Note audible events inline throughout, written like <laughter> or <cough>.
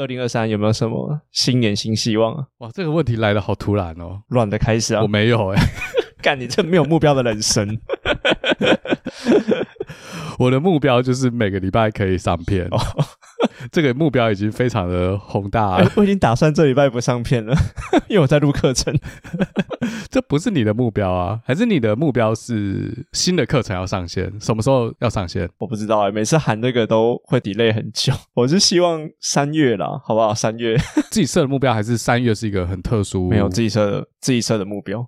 二零二三有没有什么新年新希望啊？哇，这个问题来的好突然哦，乱的开始啊！我没有哎、欸，<laughs> 干你这没有目标的人生。<laughs> 我的目标就是每个礼拜可以上片。哦 <laughs> 这个目标已经非常的宏大了。我已经打算这礼拜不上片了，因为我在录课程。<laughs> 这不是你的目标啊？还是你的目标是新的课程要上线？什么时候要上线？我不知道哎、欸，每次喊这个都会 delay 很久。<laughs> 我是希望三月啦，好不好？三月 <laughs> 自己设的目标还是三月是一个很特殊？没有自己设的，自己设的目标。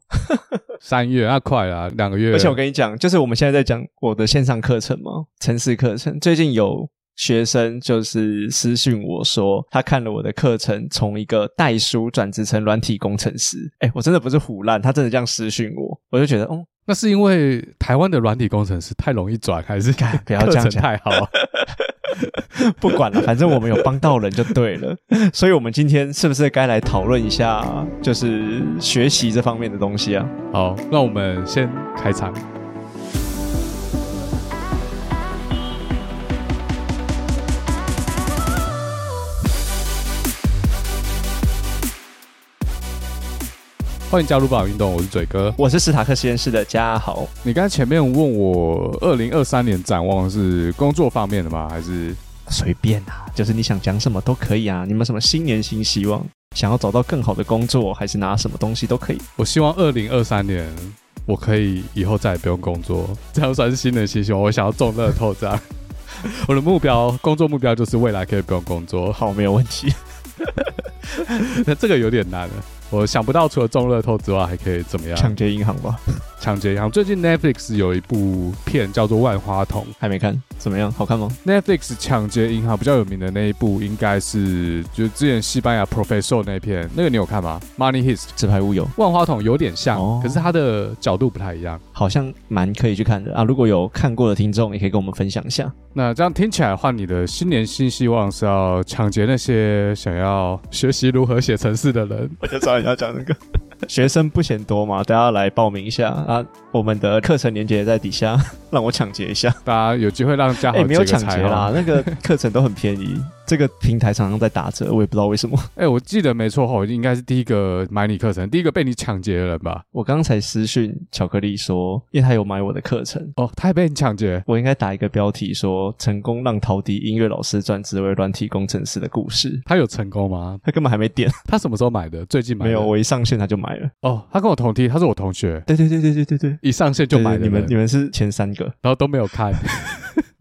三月那快了，两个月。而且我跟你讲，就是我们现在在讲我的线上课程嘛，城市课程，最近有。学生就是私讯我说，他看了我的课程，从一个代书转职成软体工程师。哎，我真的不是胡乱，他真的这样私讯我，我就觉得，哦，那是因为台湾的软体工程师太容易转，还是不要这样讲太好？<laughs> 不管了，反正我们有帮到人就对了。所以，我们今天是不是该来讨论一下，就是学习这方面的东西啊？好，那我们先开场。欢迎加入不老运动，我是嘴哥，我是史塔克实验室的嘉豪。你刚才前面问我，二零二三年展望是工作方面的吗？还是随便啊？就是你想讲什么都可以啊。你们什么新年新希望，想要找到更好的工作，还是拿什么东西都可以。我希望二零二三年我可以以后再也不用工作，这样算是新年新希望。我想要中乐透这样。<laughs> 我的目标，工作目标就是未来可以不用工作。好，没有问题。<laughs> 那这个有点难了。我想不到除了中乐透之外还可以怎么样？抢劫银行吧，抢劫银行。最近 Netflix 有一部片叫做《万花筒》，还没看，怎么样？好看吗？Netflix 抢劫银行比较有名的那一部应该是就是之前西班牙 Professor 那片，那个你有看吗？Money Heist 纸牌屋有，万花筒有点像，哦，可是它的角度不太一样，好像蛮可以去看的啊。如果有看过的听众，也可以跟我们分享一下。那这样听起来的话，你的新年新希望是要抢劫那些想要学习如何写程式的人？我就知道你要讲那个。学生不嫌多嘛，大家来报名一下啊！我们的课程链接在底下，<laughs> 让我抢劫一下。大家有机会让嘉豪欸，没有抢劫啦，那个课程都很便宜。这个平台常常在打折，我也不知道为什么。<laughs> 哎、欸，我记得没错吼，应该是第一个买你课程，第一个被你抢劫的人吧？我刚才私讯巧克力说，因为他有买我的课程哦，他也被你抢劫。我应该打一个标题说：成功让陶笛音乐老师转职为软体工程师的故事。他有成功吗？他根本还没点。他什么时候买的？最近买的？没有，我一上线他就买了。哦，他跟我同梯，他是我同学。对对对对对对对，一上线就买了。你们你们是前三个，然后都没有看。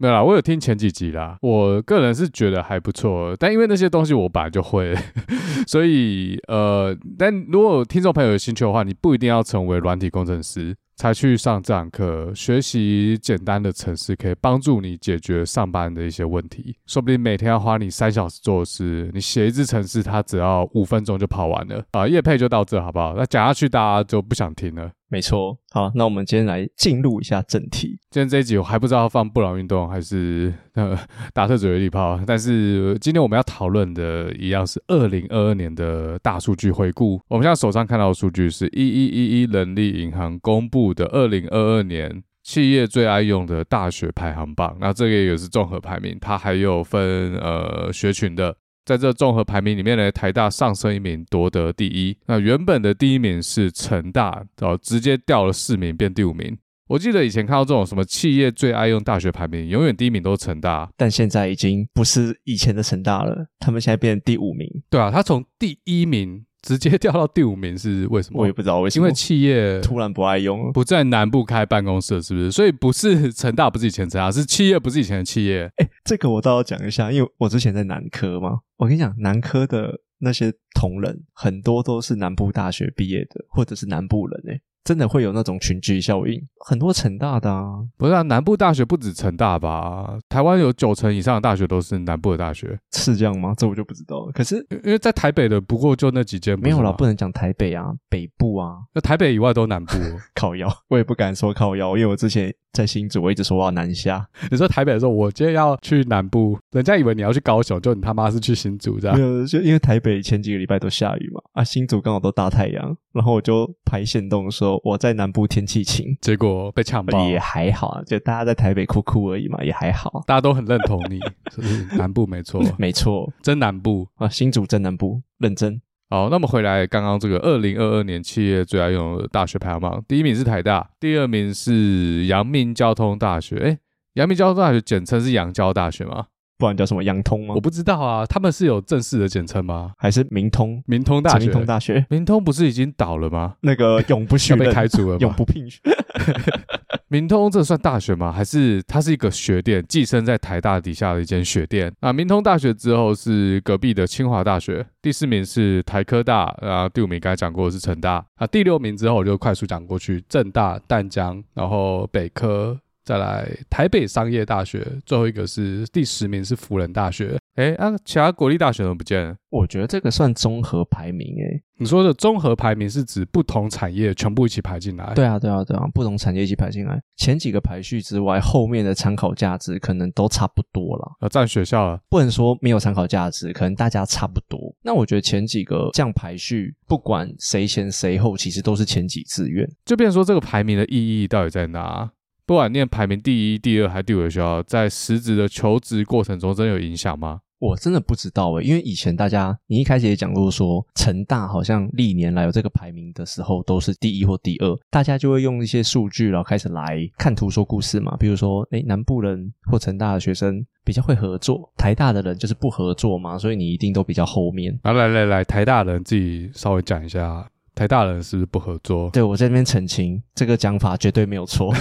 没有啦，我有听前几集啦。我个人是觉得还不错，但因为那些东西我本来就会，<laughs> 所以呃，但如果听众朋友有兴趣的话，你不一定要成为软体工程师才去上这堂课。学习简单的程式可以帮助你解决上班的一些问题。说不定每天要花你三小时做事，你写一支程式，它只要五分钟就跑完了啊！业配就到这好不好？那讲下去大家就不想听了。没错，好，那我们今天来进入一下正题。今天这一集我还不知道放不老运动还是呃打特嘴的力炮，但是今天我们要讨论的一样是二零二二年的大数据回顾。我们现在手上看到的数据是一一一一人力银行公布的二零二二年企业最爱用的大学排行榜。那这个也是综合排名，它还有分呃学群的。在这综合排名里面呢，台大上升一名夺得第一。那原本的第一名是成大，哦，直接掉了四名变第五名。我记得以前看到这种什么企业最爱用大学排名，永远第一名都是成大，但现在已经不是以前的成大了，他们现在变成第五名。对啊，他从第一名。直接掉到第五名是为什么？我也不知道为什么。因为企业突然不爱用，不在南部开办公室，是不是？所以不是成大，不是以前成大，是企业不是以前的企业。哎，这个我倒要讲一下，因为我之前在南科嘛。我跟你讲，南科的那些同仁很多都是南部大学毕业的，或者是南部人哎。真的会有那种群聚效应，很多成大的啊，不是啊，南部大学不止成大吧？台湾有九成以上的大学都是南部的大学，是这样吗？这我就不知道了。可是因为在台北的不过就那几间，没有啦，不能讲台北啊，北部啊，那台北以外都南部。<laughs> 靠腰，我也不敢说靠腰，因为我之前在新竹，我一直说我要南下。<laughs> 你说台北的时候，我今天要去南部，人家以为你要去高雄，就你他妈是去新竹这样。没有，就因为台北前几个礼拜都下雨嘛，啊，新竹刚好都大太阳，然后我就排线动说我在南部天气晴，结果被呛爆。也还好啊，就大家在台北哭哭而已嘛，也还好，大家都很认同你，<laughs> 是南部没错，<laughs> 没错，真南部啊，新竹真南部，认真。好，那么回来，刚刚这个二零二二年企业最爱用的大学排行榜，第一名是台大，第二名是阳明交通大学。哎，阳明交通大学简称是阳交大学吗？不然叫什么阳通吗？我不知道啊，他们是有正式的简称吗？还是明通？明通大学？明通大学？明通不是已经倒了吗？那个永不续 <laughs> 被开除了吗？永不聘选。<laughs> 明通这算大学吗？还是它是一个学店，寄生在台大底下的一间学店？啊，明通大学之后是隔壁的清华大学，第四名是台科大，啊，第五名刚才讲过的是成大，啊，第六名之后我就快速讲过去，政大、淡江，然后北科。再来台北商业大学，最后一个是第十名是辅仁大学。哎，啊，其他国立大学怎么不见了？我觉得这个算综合排名诶。你说的综合排名是指不同产业全部一起排进来？对啊，对啊，对啊，不同产业一起排进来。前几个排序之外，后面的参考价值可能都差不多了。要占学校了，不能说没有参考价值，可能大家差不多。那我觉得前几个这样排序，不管谁前谁后，其实都是前几志愿。就变成说这个排名的意义到底在哪？不管念排名第一、第二还是第五的学校，在实质的求职过程中，真的有影响吗？我真的不知道诶，因为以前大家，你一开始也讲过说，成大好像历年来有这个排名的时候，都是第一或第二，大家就会用一些数据，然后开始来看图说故事嘛。比如说，诶，南部人或成大的学生比较会合作，台大的人就是不合作嘛，所以你一定都比较后面。来来来来，台大人自己稍微讲一下。台大人是不是不合作？对，我在这边澄清，这个讲法绝对没有错。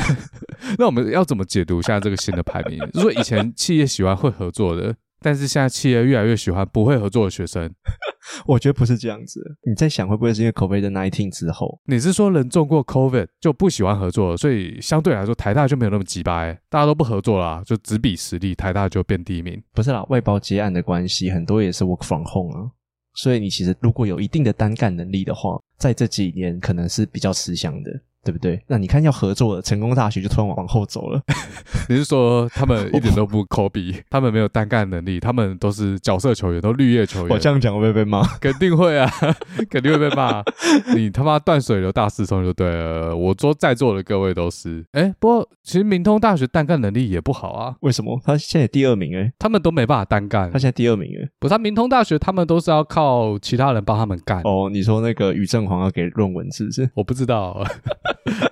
<laughs> 那我们要怎么解读现在这个新的排名？<laughs> 就是说以前企业喜欢会合作的，但是现在企业越来越喜欢不会合作的学生。<laughs> 我觉得不是这样子。你在想会不会是因为 COVID-19 之后？你是说人中过 COVID 就不喜欢合作了，所以相对来说台大就没有那么鸡掰，大家都不合作啦，就只比实力，台大就变第一名。不是啦，外包接案的关系，很多也是 work from home 啊。所以你其实如果有一定的单干能力的话，在这几年可能是比较吃香的。对不对？那你看要合作的成功大学就突然往后走了。<laughs> 你是说他们一点都不抠鼻，他们没有单干能力，他们都是角色球员，都绿叶球员。我这样讲会不会被骂？肯定会啊，<laughs> 肯定会被骂。<laughs> 你他妈断水流大四通就对了。我说在座的各位都是。哎，不过其实明通大学单干能力也不好啊。为什么？他现在第二名哎，他们都没办法单干。他现在第二名哎，不是他明通大学，他们都是要靠其他人帮他们干。哦，你说那个于正煌要给论文是不是？我不知道。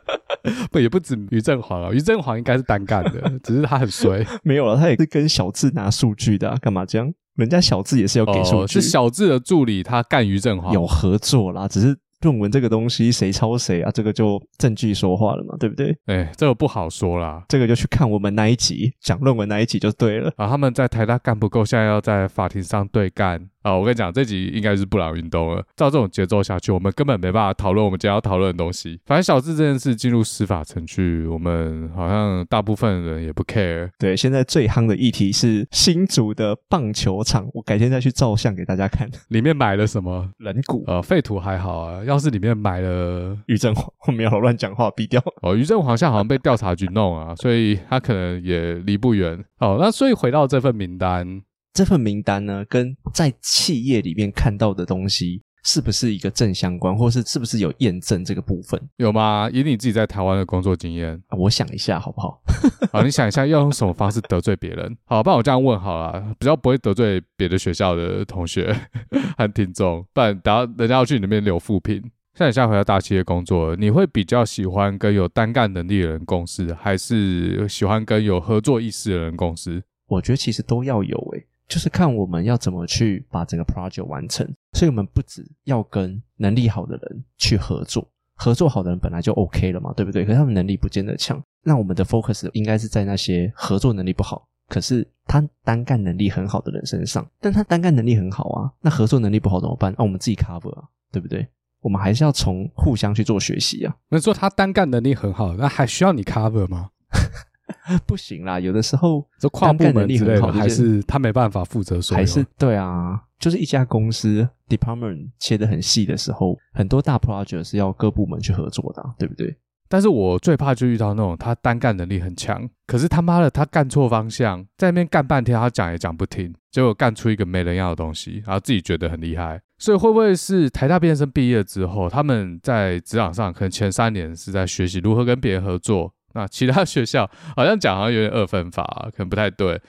<laughs> 不，也不止于振煌啊，于正煌应该是单干的，只是他很衰。<laughs> 没有了，他也是跟小智拿数据的，啊，干嘛这样？人家小智也是要给数据，哦，是小智的助理，他干于振煌有合作啦，只是。论文这个东西谁抄谁啊？这个就证据说话了嘛，对不对？哎，这个不好说啦，这个就去看我们那一集讲论文那一集就对了。啊，他们在台大干不够，现在要在法庭上对干啊！我跟你讲，这集应该是布朗运动了。照这种节奏下去，我们根本没办法讨论我们今天要讨论的东西。反正小智这件事进入司法程序，我们好像大部分人也不 care。对，现在最夯的议题是新竹的棒球场，我改天再去照相给大家看。里面买了什么 <laughs> 人骨？呃，废土还好啊。要是里面买了 <laughs> 于正煌，我没有乱讲话，毙掉。哦，于正煌现在好像被调查局弄啊，所以他可能也离不远。哦，那所以回到这份名单，这份名单呢，跟在企业里面看到的东西是不是一个正相关，或是是不是有验证这个部分？有吗？以你自己在台湾的工作经验，啊，我想一下好不好？<laughs> 好，你想一下要用什么方式得罪别人？好，不然我这样问好了，比较不会得罪别的学校的同学 <laughs> 和听众，不然等下人家要去你那边留负评。像你现在回到大企业工作，你会比较喜欢跟有单干能力的人共事，还是喜欢跟有合作意识的人共事？我觉得其实都要有诶，就是看我们要怎么去把整个 project 完成。所以我们不只要跟能力好的人去合作，合作好的人本来就 OK 了嘛，对不对？可是他们能力不见得强，那我们的 focus 应该是在那些合作能力不好，可是他单干能力很好的人身上。但他单干能力很好啊，那合作能力不好怎么办？那我们自己 cover 啊，对不对？我们还是要从互相去做学习啊。那说他单干能力很好，那还需要你 cover 吗？<laughs> <laughs> 不行啦，有的时候这跨部门之类的，还是他没办法负责所有。还是对啊，就是一家公司 department 切得很细的时候，很多大 project 是要各部门去合作的啊，对不对？但是我最怕就遇到那种他单干能力很强，可是他妈的他干错方向，在那边干半天，他讲也讲不听，结果干出一个没人要的东西，然后自己觉得很厉害。所以会不会是台大毕业生毕业之后，他们在职场上可能前三年是在学习如何跟别人合作？那其他学校好像讲好像有点二分法，可能不太对。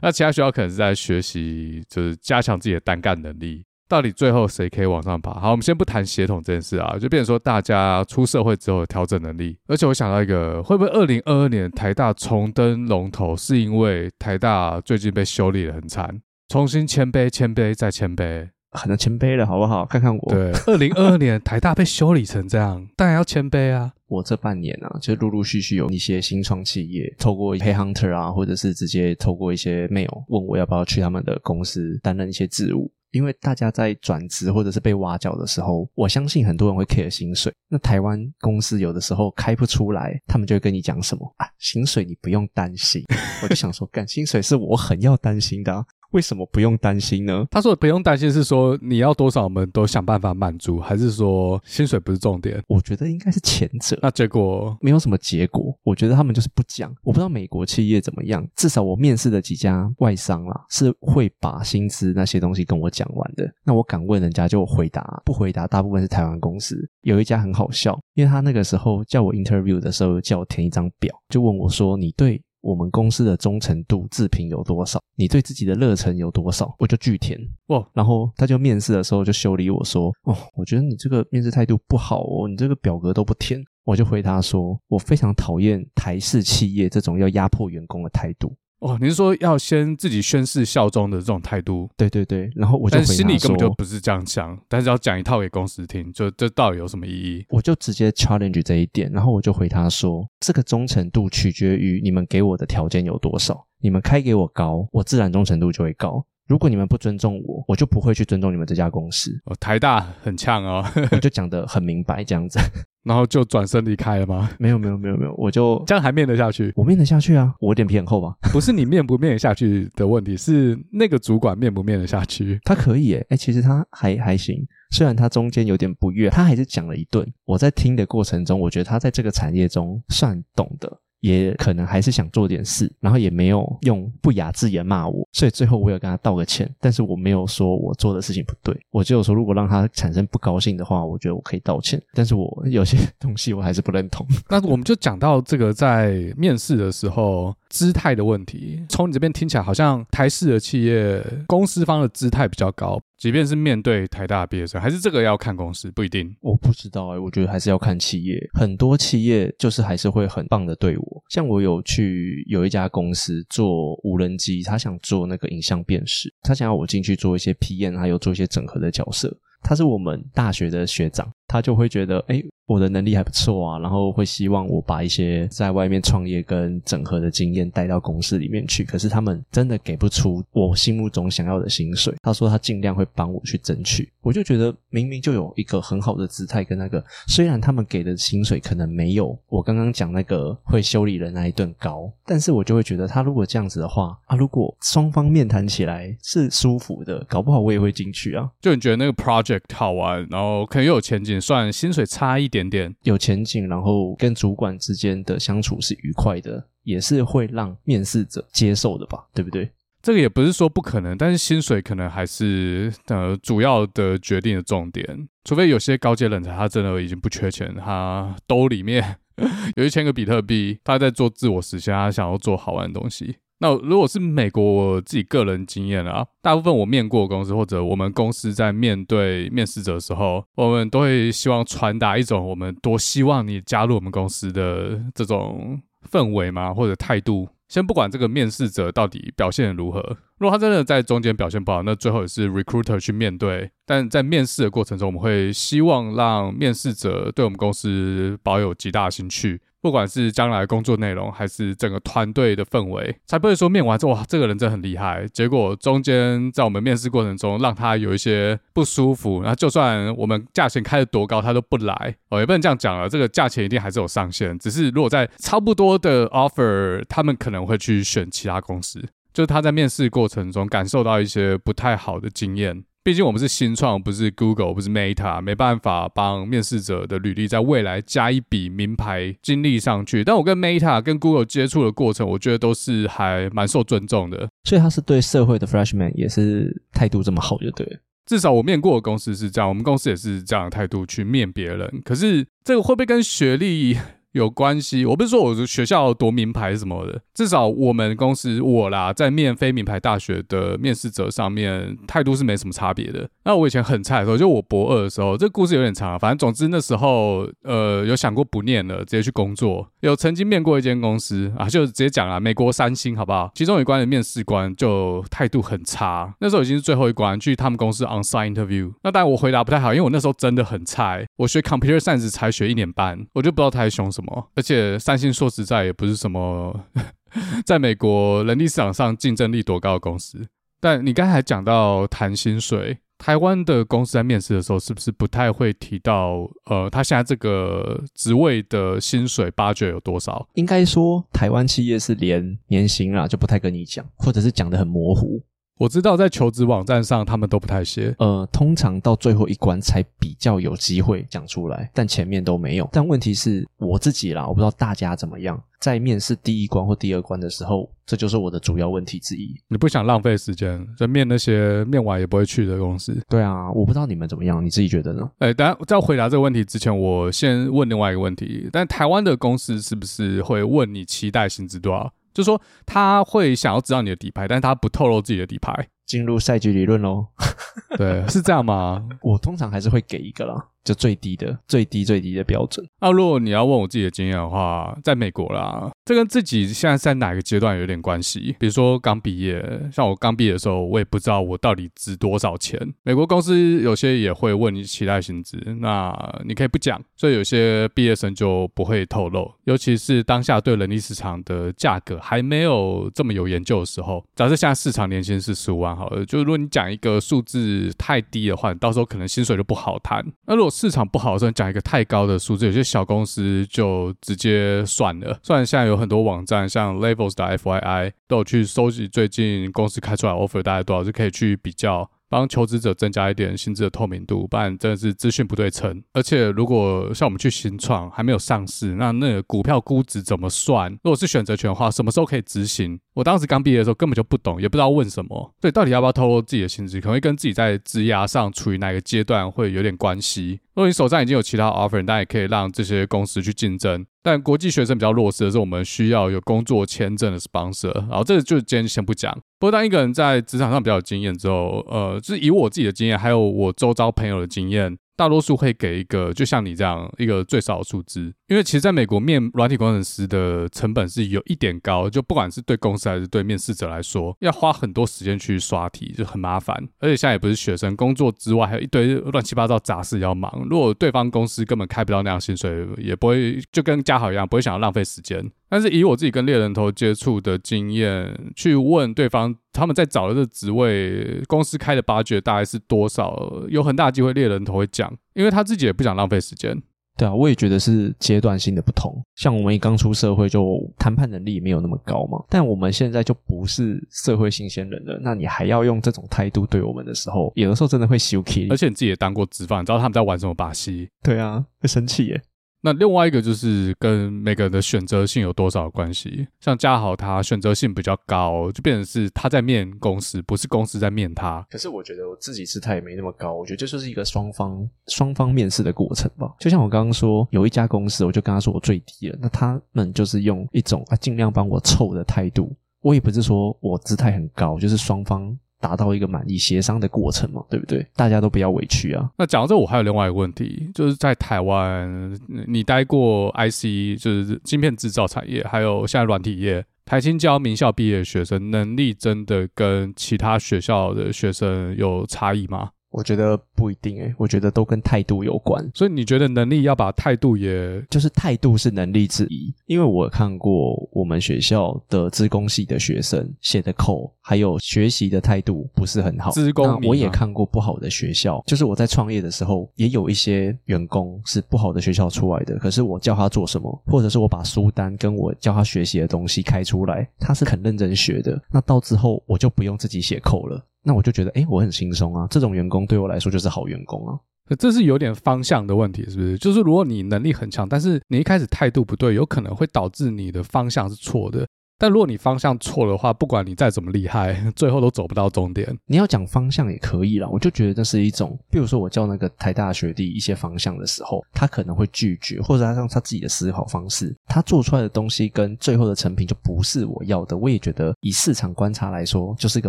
那其他学校可能是在学习，就是加强自己的单干能力。到底最后谁可以往上爬？好，我们先不谈协同这件事啊，就变成说大家出社会之后的调整能力。而且我想到一个，会不会二零二二年台大重登龙头，是因为台大最近被修理得很惨，重新谦卑、谦卑再谦卑，很能谦卑了，好不好？看看我。对，二零二二年台大被修理成这样，当然要谦卑啊。我这半年啊，就陆陆续续有一些新创企业透过 Headhunter 啊，或者是直接透过一些 mail 问我要不要去他们的公司担任一些职务。因为大家在转职或者是被挖角的时候，我相信很多人会 care 薪水。那台湾公司有的时候开不出来，他们就会跟你讲什么啊，薪水你不用担心。<laughs> 我就想说，干薪水是我很要担心的啊。为什么不用担心呢？他说不用担心是说你要多少我们都想办法满足，还是说薪水不是重点？我觉得应该是前者。那结果没有什么结果，我觉得他们就是不讲。我不知道美国企业怎么样，至少我面试的几家外商啦，是会把薪资那些东西跟我讲完的。那我敢问人家就回答，不回答大部分是台湾公司。有一家很好笑，因为他那个时候叫我 interview 的时候叫我填一张表，就问我说你对。我们公司的忠诚度自评有多少？你对自己的热忱有多少？我就拒填哦。然后他就面试的时候就修理我说：“哦，我觉得你这个面试态度不好哦，你这个表格都不填。”我就回答说：“我非常讨厌台式企业这种要压迫员工的态度。”哦，你是说要先自己宣誓效忠的这种态度？对对对，然后我就心里根本就不是这样想，但是要讲一套给公司听，就这到底有什么意义？我就直接 challenge 这一点，然后我就回他说，这个忠诚度取决于你们给我的条件有多少，你们开给我高，我自然忠诚度就会高。如果你们不尊重我，我就不会去尊重你们这家公司。哦，台大很呛哦，<laughs> 我就 <laughs> 讲得很明白这样子，然后就转身离开了吗？没有没有没有没有，我就这样还面得下去？我面得下去啊，我脸皮很厚吧？<laughs> 不是你面不面得下去的问题，是那个主管面不面得下去？他可以诶，诶其实他还还行，虽然他中间有点不悦，他还是讲了一顿。我在听的过程中，我觉得他在这个产业中算懂的。也可能还是想做点事，然后也没有用不雅字眼骂我，所以最后我有跟他道个歉，但是我没有说我做的事情不对，我就说如果让他产生不高兴的话，我觉得我可以道歉，但是我有些东西我还是不认同。<laughs> 那我们就讲到这个在面试的时候。姿态的问题，从你这边听起来好像台式的企业公司方的姿态比较高，即便是面对台大毕业生，还是这个要看公司，不一定。我不知道哎、我觉得还是要看企业，很多企业就是还是会很棒的对我。像我有去有一家公司做无人机，他想做那个影像辨识，他想要我进去做一些 PM，还有做一些整合的角色。他是我们大学的学长，他就会觉得哎。诶我的能力还不错啊，然后会希望我把一些在外面创业跟整合的经验带到公司里面去。可是他们真的给不出我心目中想要的薪水。他说他尽量会帮我去争取。我就觉得明明就有一个很好的姿态跟那个，虽然他们给的薪水可能没有我刚刚讲那个会修理人那一顿高，但是我就会觉得他如果这样子的话啊，如果双方面谈起来是舒服的，搞不好我也会进去啊。就你觉得那个 project 好玩，然后可能又有前景，虽然薪水差一。点点有前景，然后跟主管之间的相处是愉快的，也是会让面试者接受的吧？对不对？这个也不是说不可能，但是薪水可能还是呃主要的决定的重点。除非有些高阶人才，他真的已经不缺钱，他兜里面 <laughs> 有一千个比特币，他在做自我实现，他想要做好玩的东西。那如果是美国，我自己个人经验啊，大部分我面过的公司或者我们公司在面对面试者的时候，我们都会希望传达一种我们多希望你加入我们公司的这种氛围嘛，或者态度。先不管这个面试者到底表现如何，如果他真的在中间表现不好，那最后也是 recruiter 去面对。但在面试的过程中，我们会希望让面试者对我们公司保有极大的兴趣。不管是将来工作内容，还是整个团队的氛围，才不会说面完之后哇，这个人真的很厉害。结果中间在我们面试过程中，让他有一些不舒服。那就算我们价钱开得多高，他都不来哦，也不能这样讲了。这个价钱一定还是有上限。只是如果在差不多的 offer，他们可能会去选其他公司。就是他在面试过程中感受到一些不太好的经验。毕竟我们是新创，不是 Google，不是 Meta，没办法帮面试者的履历在未来加一笔名牌经历上去。但我跟 Meta、跟 Google 接触的过程，我觉得都是还蛮受尊重的。所以他是对社会的 Freshman 也是态度这么好，就对了。至少我面过的公司是这样，我们公司也是这样的态度去面别人。可是这个会不会跟学历？有关系，我不是说我学校夺名牌什么的，至少我们公司我啦，在面非名牌大学的面试者上面，态度是没什么差别的。那我以前很菜的时候，就我博二的时候，这故事有点长，反正总之那时候，呃，有想过不念了，直接去工作。有曾经面过一间公司啊，就直接讲了，美国三星，好不好？其中有一关的面试官就态度很差，那时候已经是最后一关，去他们公司 onsite interview。那当然我回答不太好，因为我那时候真的很菜，我学 computer science 才学一年半，我就不知道他在凶什么。而且三星说实在也不是什么 <laughs> 在美国人力市场上竞争力多高的公司。但你刚才讲到谈薪水，台湾的公司在面试的时候是不是不太会提到呃，他现在这个职位的薪水 budget 有多少？应该说台湾企业是连年薪啊就不太跟你讲，或者是讲得很模糊。我知道在求职网站上，他们都不太写。呃，通常到最后一关才比较有机会讲出来，但前面都没有。但问题是我自己啦，我不知道大家怎么样。在面试第一关或第二关的时候，这就是我的主要问题之一。你不想浪费时间，就面那些面完也不会去的公司。对啊，我不知道你们怎么样，你自己觉得呢？哎，等下在回答这个问题之前，我先问另外一个问题。但台湾的公司是不是会问你期待薪资多少？就说他会想要知道你的底牌，但是他不透露自己的底牌。进入赛局理论喽，<laughs> 对，是这样吗？<laughs> 我通常还是会给一个啦。就最低的、最低、最低的标准。那如果你要问我自己的经验的话，在美国啦，这跟自己现在在哪个阶段有点关系。比如说刚毕业，像我刚毕业的时候，我也不知道我到底值多少钱。美国公司有些也会问你期待薪资，那你可以不讲，所以有些毕业生就不会透露。尤其是当下对人力市场的价格还没有这么有研究的时候，假设现在市场年薪是十五万好了，就如果你讲一个数字太低的话，你到时候可能薪水就不好谈。那如果市场不好的时候，讲一个太高的数字，有些小公司就直接算了。虽然现在有很多网站，像 Levels 的 FYI 都有去收集最近公司开出来 offer 大概多少，就可以去比较。帮求职者增加一点薪资的透明度，不然真的是资讯不对称。而且如果像我们去新创还没有上市，那那个股票估值怎么算？如果是选择权的话，什么时候可以执行？我当时刚毕业的时候根本就不懂，也不知道问什么。对，到底要不要透露自己的薪资，可能会跟自己在职涯上处于哪个阶段会有点关系。如果你手上已经有其他 offer，那也可以让这些公司去竞争。但国际学生比较弱势的是，我们需要有工作签证的 sponsor。然后这个就今天先不讲。不过当一个人在职场上比较有经验之后，呃，就是以我自己的经验，还有我周遭朋友的经验。大多数会给一个，就像你这样一个最少的数字，因为其实在美国面软体工程师的成本是有一点高，就不管是对公司还是对面试者来说，要花很多时间去刷题，就很麻烦。而且现在也不是学生，工作之外还有一堆乱七八糟杂事要忙。如果对方公司根本开不到那样薪水，也不会就跟嘉豪一样，不会想要浪费时间。但是以我自己跟猎人头接触的经验，去问对方他们在找的这职位，公司开的 budget 大概是多少，有很大机会猎人头会讲，因为他自己也不想浪费时间。对啊，我也觉得是阶段性的不同。像我们一刚出社会，就谈判能力没有那么高嘛。但我们现在就不是社会新鲜人了，那你还要用这种态度对我们的时候，有的时候真的会羞气。而且你自己也当过资方，你知道他们在玩什么把戏？对啊，会生气耶。那另外一个就是跟每个人的选择性有多少关系，像嘉豪他选择性比较高，就变成是他在面公司，不是公司在面他。可是我觉得我自己姿态也没那么高，我觉得这就是一个双方双方面试的过程吧。就像我刚刚说，有一家公司，我就跟他说我最低了，那他们就是用一种啊尽量帮我凑的态度。我也不是说我姿态很高，就是双方。达到一个满意协商的过程嘛，对不对？大家都不要委屈啊。那讲到这，我还有另外一个问题，就是在台湾，你待过 IC，就是晶片制造产业，还有现在软体业，台清交名校毕业的学生，能力真的跟其他学校的学生有差异吗？我觉得不一定诶，我觉得都跟态度有关。所以你觉得能力要把态度也，就是态度是能力之一。因为我看过我们学校的资工系的学生写的 code，还有学习的态度不是很好。资工，我也看过不好的学校，就是我在创业的时候，也有一些员工是不好的学校出来的。可是我叫他做什么，或者是我把书单跟我教他学习的东西开出来，他是很认真学的。那到之后我就不用自己写 code 了。那我就觉得，哎，我很轻松啊。这种员工对我来说就是好员工啊。这是有点方向的问题，是不是？就是如果你能力很强，但是你一开始态度不对，有可能会导致你的方向是错的。但如果你方向错的话，不管你再怎么厉害，<laughs> 最后都走不到终点。你要讲方向也可以啦，我就觉得这是一种，比如说我教那个台大学弟一些方向的时候，他可能会拒绝，或者他让他自己的思考方式，他做出来的东西跟最后的成品就不是我要的。我也觉得以市场观察来说，就是一个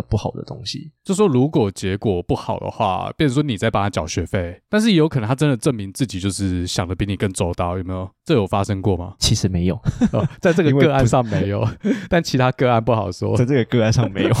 不好的东西。就说如果结果不好的话，变成说你在帮他缴学费，但是也有可能他真的证明自己就是想的比你更周到，有没有？这有发生过吗？其实没有，<laughs> 哦，在这个个案上没有。<laughs> 但其他个案不好说，在这个个案上没有，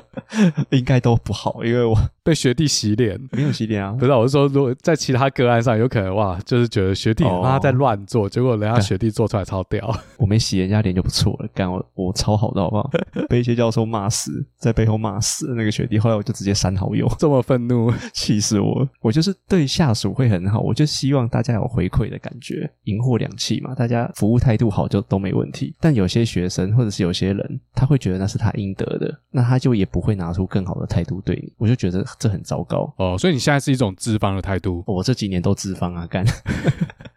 <laughs> 应该都不好，因为我。被学弟洗脸，没有洗脸啊！不是，我是说，如果在其他个案上，有可能哇，就是觉得学弟他在乱做，结果人家学弟做出来超屌。我没洗人家脸就不错了，干我我超好的好不好？<laughs> 被一些教授骂死，在背后骂死那个学弟，后来我就直接删好友，这么愤怒，气死我！我就是对下属会很好，我就希望大家有回馈的感觉，银货两气嘛，大家服务态度好就都没问题。但有些学生或者是有些人，他会觉得那是他应得的，那他就也不会拿出更好的态度对你，我就觉得。这很糟糕哦，所以你现在是一种自方的态度。我这几年都自方啊，干。<laughs>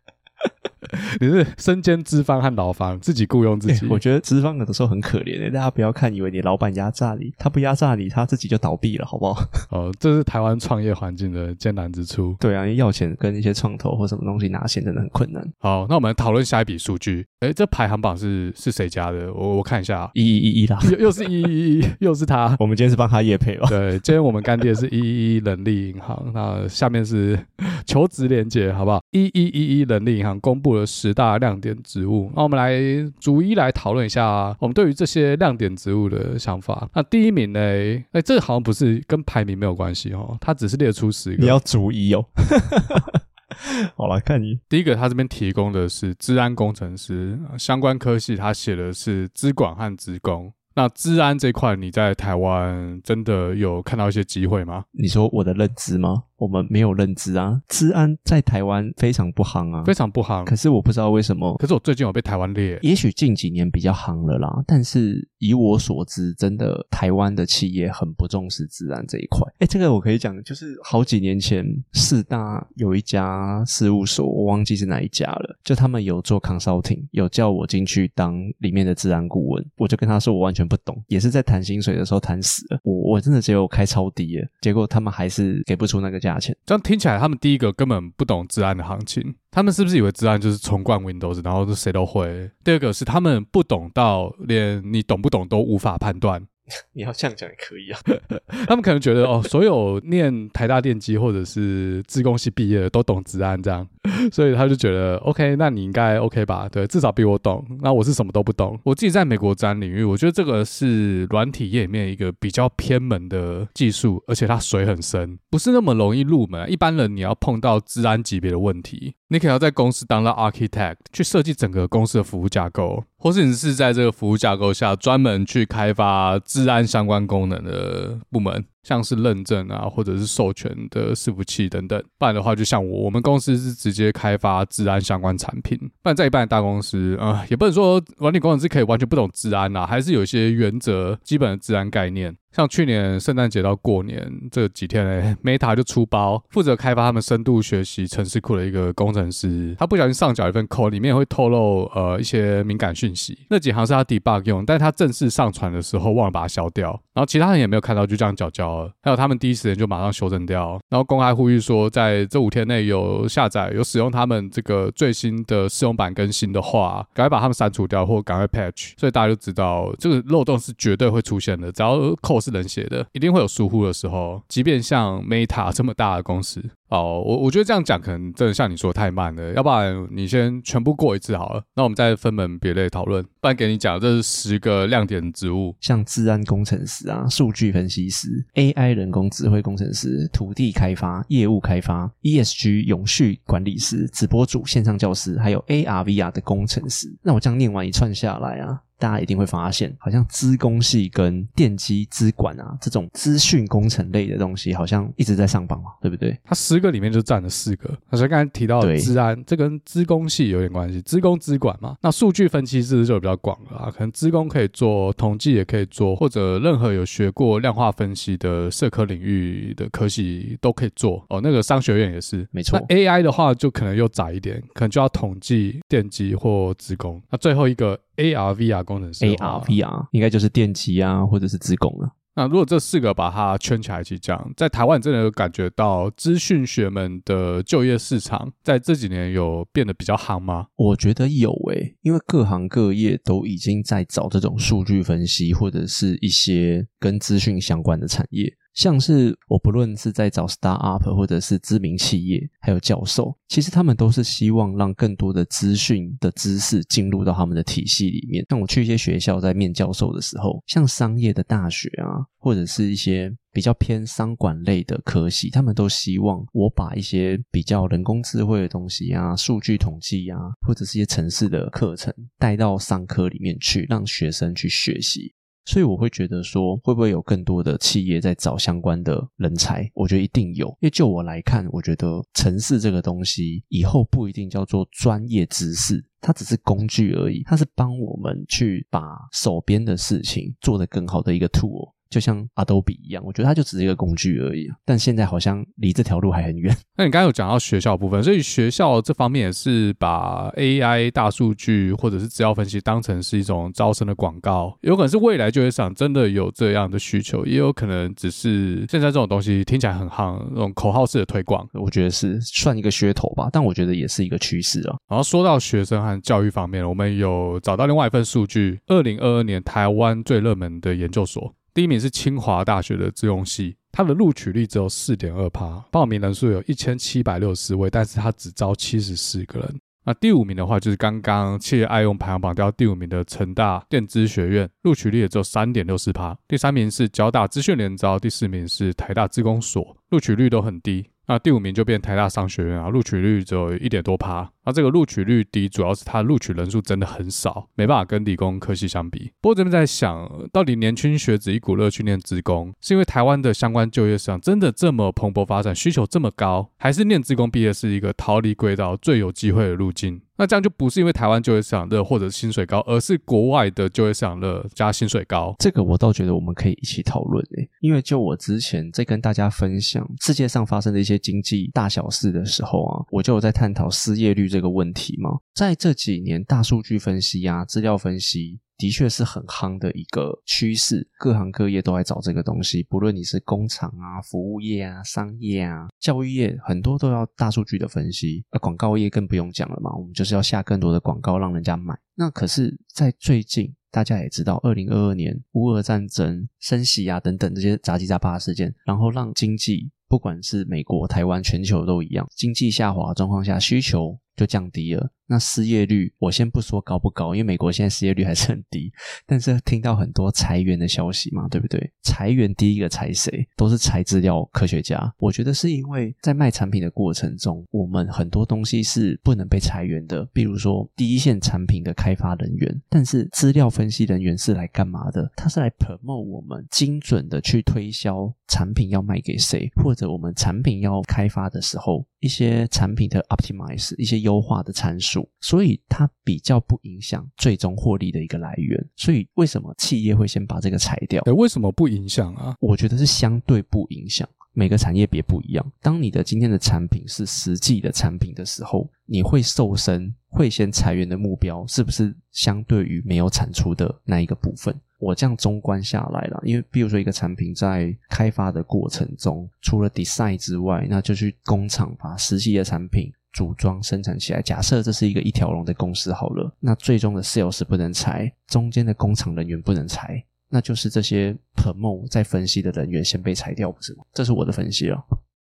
<laughs> 你是身兼资方和劳方，自己雇佣自己。欸、<laughs> 我觉得资方有的时候很可怜诶，大家不要看以为你老板压榨你，他不压榨你，他自己就倒闭了，好不好？<laughs> 哦，这是台湾创业环境的艰难之处。对啊，要钱跟一些创投或什么东西拿钱真的很困难。好，那我们讨论下一笔数据。诶，这排行榜是是谁家的？我我看一下，一一一一啦，又又是一一一，又是他。我们今天是帮他业配了。对，今天我们干爹是一一一人力银行。那下面是求职连接，好不好？一一一一人力银行公布了十大亮点植物，那我们来逐一来讨论一下我们对于这些亮点植物的想法。那第一名呢？哎，这个好像不是跟排名没有关系哦，它只是列出十个。你要逐一哦。<laughs> 好来看你第一个，他这边提供的是治安工程师相关科系，他写的是资管和职工。那治安这块，你在台湾真的有看到一些机会吗？你说我的认知吗？我们没有认知啊，治安在台湾非常不夯啊，非常不夯。可是我不知道为什么，可是我最近有被台湾列，也许近几年比较夯了啦。但是以我所知，真的台湾的企业很不重视治安这一块。哎，这个我可以讲，就是好几年前四大有一家事务所，我忘记是哪一家了，就他们有做 consulting，有叫我进去当里面的治安顾问，我就跟他说我完全不懂，也是在谈薪水的时候谈死了，我我真的只有开超低了，结果他们还是给不出那个价。价钱这样听起来，他们第一个根本不懂治安的行情，他们是不是以为治安就是重灌 Windows，然后是谁都会？第二个是他们不懂到连你懂不懂都无法判断。<laughs> 你要这样讲也可以啊，<laughs> 他们可能觉得哦，所有念台大电机或者是自工系毕业的都懂治安这样，所以他就觉得 OK，那你应该 OK 吧？对，至少比我懂。那我是什么都不懂。我自己在美国资安领域，我觉得这个是软体业里面一个比较偏门的技术，而且它水很深，不是那么容易入门。一般人你要碰到治安级别的问题，你可能要在公司当到 architect 去设计整个公司的服务架构。或是你是在这个服务架构下专门去开发治安相关功能的部门。像是认证啊，或者是授权的伺服器等等，不然的话，就像我，我们公司是直接开发治安相关产品。不然在一般的大公司，啊、也不能说管理工程师可以完全不懂治安呐，还是有一些原则、基本的治安概念。像去年圣诞节到过年这几天呢，Meta 就出包，负责开发他们深度学习城市库的一个工程师，他不小心上缴一份 code，里面会透露呃一些敏感讯息，那几行是他 debug 用，但他正式上传的时候忘了把它消掉，然后其他人也没有看到，就这样缴交了。还有他们第一时间就马上修正掉，然后公开呼吁说，在这五天内有下载、有使用他们这个最新的试用版更新的话，赶快把他们删除掉，或赶快 patch。所以大家就知道这个漏洞是绝对会出现的，只要 code 都是人写的，一定会有疏忽的时候。即便像 Meta 这么大的公司。哦，我我觉得这样讲可能真的像你说的太慢了，要不然你先全部过一次好了，那我们再分门别类讨论。不然给你讲，这是十个亮点职务，像治安工程师啊、数据分析师、AI 人工智慧工程师、土地开发、业务开发、ESG 永续管理师、直播主、线上教师，还有 AR VR 的工程师。那我这样念完一串下来啊。大家一定会发现，好像资工系跟电机资管啊这种资讯工程类的东西，好像一直在上榜嘛，对不对？它十个里面就占了四个。而且刚才提到的资安，这跟资工系有点关系，资工资管嘛。那数据分析是不是就比较广了啊？可能资工可以做，统计也可以做，或者任何有学过量化分析的社科领域的科系都可以做。哦，那个商学院也是，没错。那 AI 的话就可能又窄一点，可能就要统计、电机或资工。那最后一个 AR、VR 工程师，AR、VR 应该就是电机啊，或者是资工了。那如果这四个把它圈起来一起讲，在台湾真的有感觉到资讯学们的就业市场在这几年有变得比较夯吗？我觉得有诶、欸，因为各行各业都已经在找这种数据分析或者是一些跟资讯相关的产业。像是我不论是在找 startup 或者是知名企业，还有教授，其实他们都是希望让更多的资讯的知识进入到他们的体系里面。像我去一些学校在面教授的时候，像商业的大学啊，或者是一些比较偏商管类的科系，他们都希望我把一些比较人工智慧的东西啊、数据统计啊，或者是一些城市的课程带到商科里面去，让学生去学习。所以我会觉得说，会不会有更多的企业在找相关的人才？我觉得一定有，因为就我来看，我觉得城市这个东西以后不一定叫做专业知识，它只是工具而已，它是帮我们去把手边的事情做得更好的一个 tool。就像 Adobe 一样，我觉得它就只是一个工具而已。但现在好像离这条路还很远。<laughs> 那你刚刚有讲到学校部分，所以学校这方面也是把 AI、大数据或者是资料分析当成是一种招生的广告。有可能是未来就业市场真的有这样的需求，也有可能只是现在这种东西听起来很夯，那种口号式的推广。我觉得是算一个噱头吧，但我觉得也是一个趋势啊。然后说到学生和教育方面，我们有找到另外一份数据：二零二二年台湾最热门的研究所。第一名是清华大学的自用系，它的录取率只有四点二趴，报名人数有一千七百六十位，但是它只招七十四个人。那第五名的话，就是刚刚企业爱用排行榜掉第五名的成大电资学院，录取率也只有三点六四趴。第三名是交大资讯联招，第四名是台大资工所，录取率都很低。那第五名就变台大商学院啊，录取率只有一点多趴。那这个录取率低，主要是它录取人数真的很少，没办法跟理工科系相比。不过这边在想，到底年轻学子一股热去念职工，是因为台湾的相关就业市场真的这么蓬勃发展，需求这么高，还是念职工毕业是一个逃离轨道最有机会的路径？那这样就不是因为台湾就业市场热或者薪水高，而是国外的就业市场热加薪水高。这个我倒觉得我们可以一起讨论诶，因为就我之前在跟大家分享世界上发生的一些经济大小事的时候啊，我就有在探讨失业率这个问题嘛。在这几年，大数据分析啊，资料分析。的确是很夯的一个趋势，各行各业都在找这个东西。不论你是工厂啊、服务业啊、商业啊、教育业，很多都要大数据的分析。而广告业更不用讲了嘛，我们就是要下更多的广告让人家买。那可是，在最近，大家也知道，二零二二年乌俄战争、升息啊等等这些杂七杂八的事件，然后让经济，不管是美国、台湾、全球都一样，经济下滑状况下，需求就降低了。那失业率，我先不说高不高，因为美国现在失业率还是很低。但是听到很多裁员的消息嘛，对不对？裁员第一个裁谁？都是裁资料科学家。我觉得是因为在卖产品的过程中，我们很多东西是不能被裁员的，比如说第一线产品的开发人员。但是资料分析人员是来干嘛的？他是来 promote 我们精准的去推销产品要卖给谁，或者我们产品要开发的时候，一些产品的 optimize，一些优化的参数。所以它比较不影响最终获利的一个来源。所以为什么企业会先把这个裁掉？诶，为什么不影响啊？我觉得是相对不影响。每个产业别不一样。当你的今天的产品是实际的产品的时候，你会瘦身、会先裁员的目标，是不是相对于没有产出的那一个部分？我这样综观下来了，因为比如说一个产品在开发的过程中，除了 design 之外，那就去工厂把实际的产品。组装生产起来，假设这是一个一条龙的公司好了，那最终的 sales 不能裁，中间的工厂人员不能裁，那就是这些 promo 在分析的人员先被裁掉，不是吗？这是我的分析了。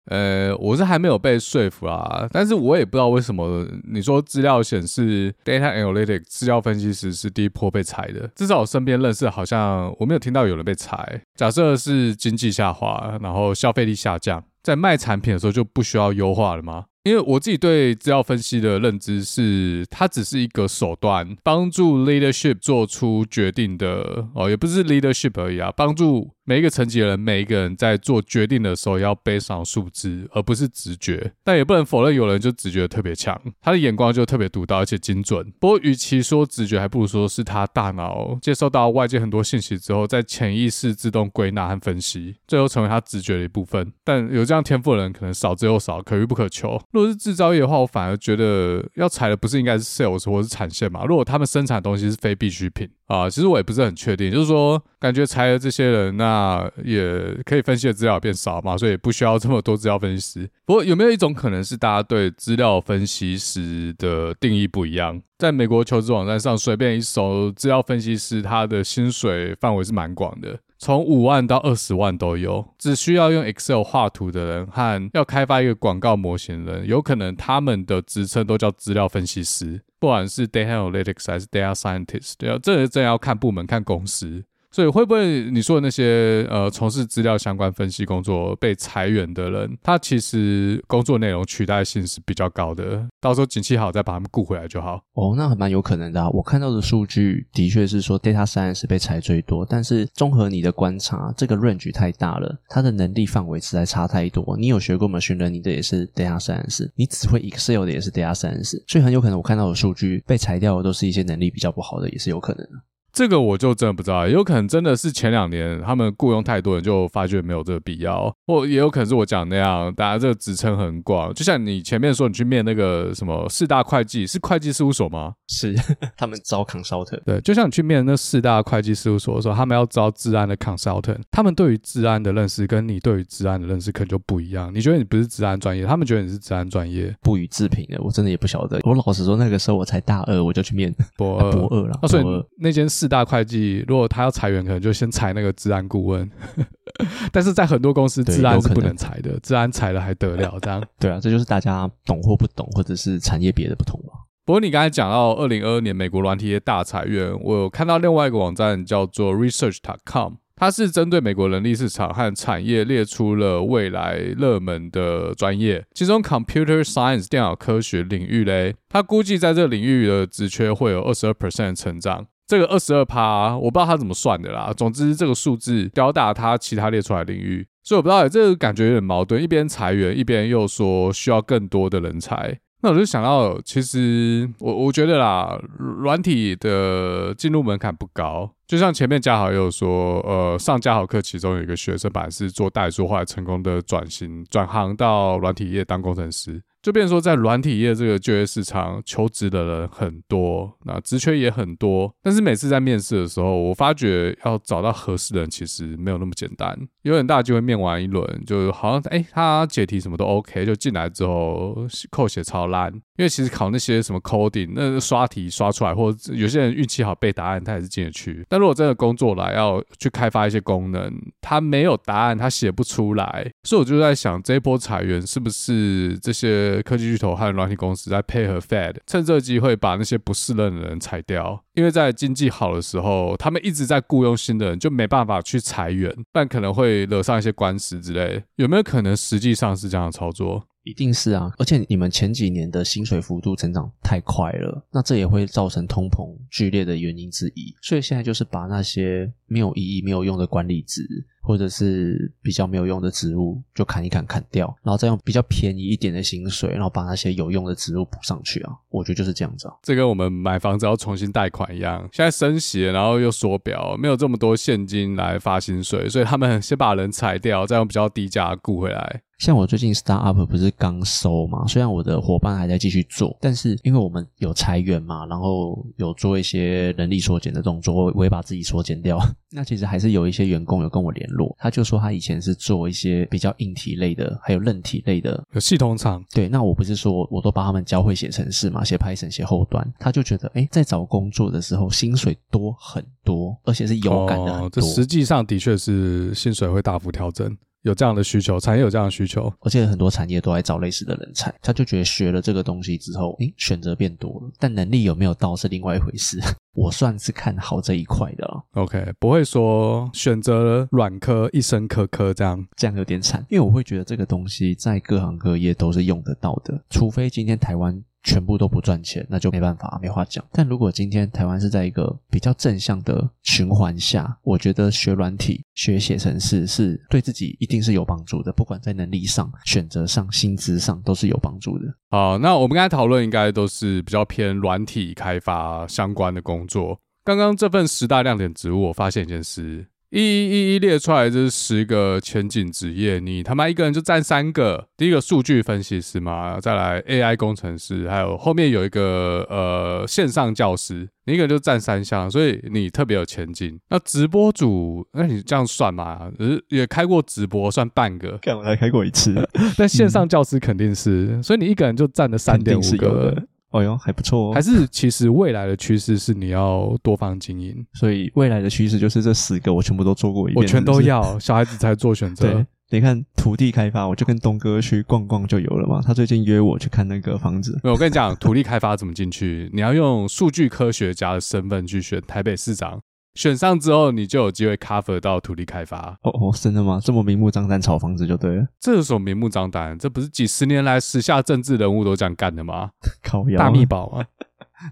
呃，我是还没有被说服啊，但是我也不知道为什么你说资料显示 data analytics 资料分析师是第一波被裁的，至少我身边认识好像我没有听到有人被裁。假设是经济下滑，然后消费力下降，在卖产品的时候就不需要优化了吗？因为我自己对资料分析的认知是，它只是一个手段，帮助 leadership 做出决定的哦，也不是 leadership 而已啊，帮助。每一个层级的人，每一个人在做决定的时候要背上数字，而不是直觉。但也不能否认有人就直觉特别强，他的眼光就特别独到而且精准。不过，与其说直觉，还不如说是他大脑接受到外界很多信息之后，在潜意识自动归纳和分析，最后成为他直觉的一部分。但有这样天赋的人可能少之又少，可遇不可求。如果是制造业的话，我反而觉得要裁的不是应该是 sales 或是产线嘛？如果他们生产的东西是非必需品。啊，其实我也不是很确定，就是说，感觉裁了这些人，那也可以分析的资料变少嘛，所以不需要这么多资料分析师。不过有没有一种可能是，大家对资料分析师的定义不一样？在美国求职网站上，随便一搜，资料分析师他的薪水范围是蛮广的，从五万到二十万都有。只需要用 Excel 画图的人和要开发一个广告模型的人，有可能他们的职称都叫资料分析师。不管是 data analytics 还是 data scientist，对啊，这真要看部门、看公司。所以会不会你说的那些呃从事资料相关分析工作被裁员的人，他其实工作内容取代性是比较高的，到时候景气好再把他们雇回来就好。哦，那还蛮有可能的啊。我看到的数据的确是说 data science 被裁最多，但是综合你的观察，这个 range 太大了，他的能力范围实在差太多。你有学过 machine learning 的也是 data science，你只会 Excel 的也是 data science，所以很有可能我看到的数据被裁掉的都是一些能力比较不好的，也是有可能的。这个我就真的不知道，也有可能真的是前两年他们雇佣太多人，就发觉没有这个必要，或也有可能是我讲的那样，大家这个职称很广。就像你前面说，你去面那个什么四大会计，是会计事务所吗？是，<laughs> 他们招 consultant。对，就像你去面那四大会计事务所的时候，他们要招治安的 consultant，他们对于治安的认识跟你对于治安的认识可能就不一样。你觉得你不是治安专业，他们觉得你是治安专业，不予置评的。我真的也不晓得。我老实说，那个时候我才大二，我就去面博二，博二了。所以那间四大会计。如果他要裁员，可能就先裁那个治安顾问。<laughs> 但是在很多公司，治安是不能裁的，治安裁了还得了？这样对啊，这就是大家懂或不懂，或者是产业别的不同嘛。不过你刚才讲到二零二二年美国软体业大裁员，我有看到另外一个网站叫做 Research.com，它是针对美国人力市场和产业列出了未来热门的专业，其中 Computer Science 电脑科学领域嘞，它估计在这个领域的职缺会有二十二 percent 成长。这个二十二趴，我不知道他怎么算的啦。总之，这个数字吊打他其他列出来的领域，所以我不知道，这个感觉有点矛盾，一边裁员，一边又说需要更多的人才。那我就想到，其实我我觉得啦，软体的进入门槛不高，就像前面嘉豪也有说，呃，上嘉豪课，其中有一个学生本来是做代数，后来成功的转型转行到软体业当工程师。就变说，在软体业这个就业市场，求职的人很多，那职缺也很多。但是每次在面试的时候，我发觉要找到合适的人，其实没有那么简单。有很大机会面完一轮，就好像哎、他解题什么都 OK，就进来之后扣写超烂。因为其实考那些什么 coding，那刷题刷出来，或者有些人运气好背答案，他也是进得去。但如果真的工作来要去开发一些功能，他没有答案，他写不出来。所以我就在想，这一波裁员是不是这些？科技巨头和软体公司在配合 Fed，趁这个机会把那些不适任的人裁掉。因为在经济好的时候，他们一直在雇佣新的人，就没办法去裁员，但可能会惹上一些官司之类。有没有可能实际上是这样操作？一定是啊！而且你们前几年的薪水幅度成长太快了，那这也会造成通膨剧烈的原因之一。所以现在就是把那些没有意义、没有用的管理值。或者是比较没有用的植物，就砍一砍砍掉，然后再用比较便宜一点的薪水，然后把那些有用的植物补上去啊。我觉得就是这样子啊。这跟我们买房子要重新贷款一样，现在升息，然后又缩表，没有这么多现金来发薪水，所以他们先把人裁掉，再用比较低价雇回来。像我最近 start up 不是刚收嘛，虽然我的伙伴还在继续做，但是因为我们有裁员嘛，然后有做一些人力缩减的动作，我也把自己缩减掉。<laughs> 那其实还是有一些员工有跟我联络，他就说他以前是做一些比较硬体类的，还有韧体类的，有系统厂。对，那我不是说我都帮他们教会写程式嘛，写 Python 写后端，他就觉得哎，在找工作的时候薪水多很多，而且是有感的很多。哦，这实际上的确是薪水会大幅调整。有这样的需求，产业有这样的需求，而且很多产业都在找类似的人才。他就觉得学了这个东西之后，诶，选择变多了，但能力有没有到是另外一回事。<laughs> 我算是看好这一块的了。OK，不会说选择软科一生科科这样，这样有点惨，因为我会觉得这个东西在各行各业都是用得到的，除非今天台湾。全部都不赚钱，那就没办法，没话讲。但如果今天台湾是在一个比较正向的循环下，我觉得学软体、学写程式是对自己一定是有帮助的，不管在能力上、选择上、薪资上都是有帮助的。好，那我们刚才讨论应该都是比较偏软体开发相关的工作。刚刚这份十大亮点职务，我发现一件事。一一一一列出来，这是十个前景职业，你他妈一个人就占三个。第一个数据分析师嘛，再来 AI 工程师，还有后面有一个呃线上教师，你一个人就占三项，所以你特别有前景。那直播主，那你这样算嘛？呃也开过直播，算半个。干，我才开过一次。<laughs> 但线上教师肯定是，嗯、所以你一个人就占了三点五个。哦哟，还不错哦。还是其实未来的趋势是你要多方经营，所以未来的趋势就是这十个我全部都做过一遍，我全都要，小孩子才做选择。对，你看土地开发，我就跟东哥去逛逛就有了嘛。他最近约我去看那个房子。我跟你讲，土地开发怎么进去？你要用数据科学家的身份去选台北市长。选上之后，你就有机会 cover 到土地开发。哦哦，真的吗？这么明目张胆炒房子就对了。这有什么明目张胆？这不是几十年来时下政治人物都这样干的吗？<laughs> 大秘宝啊！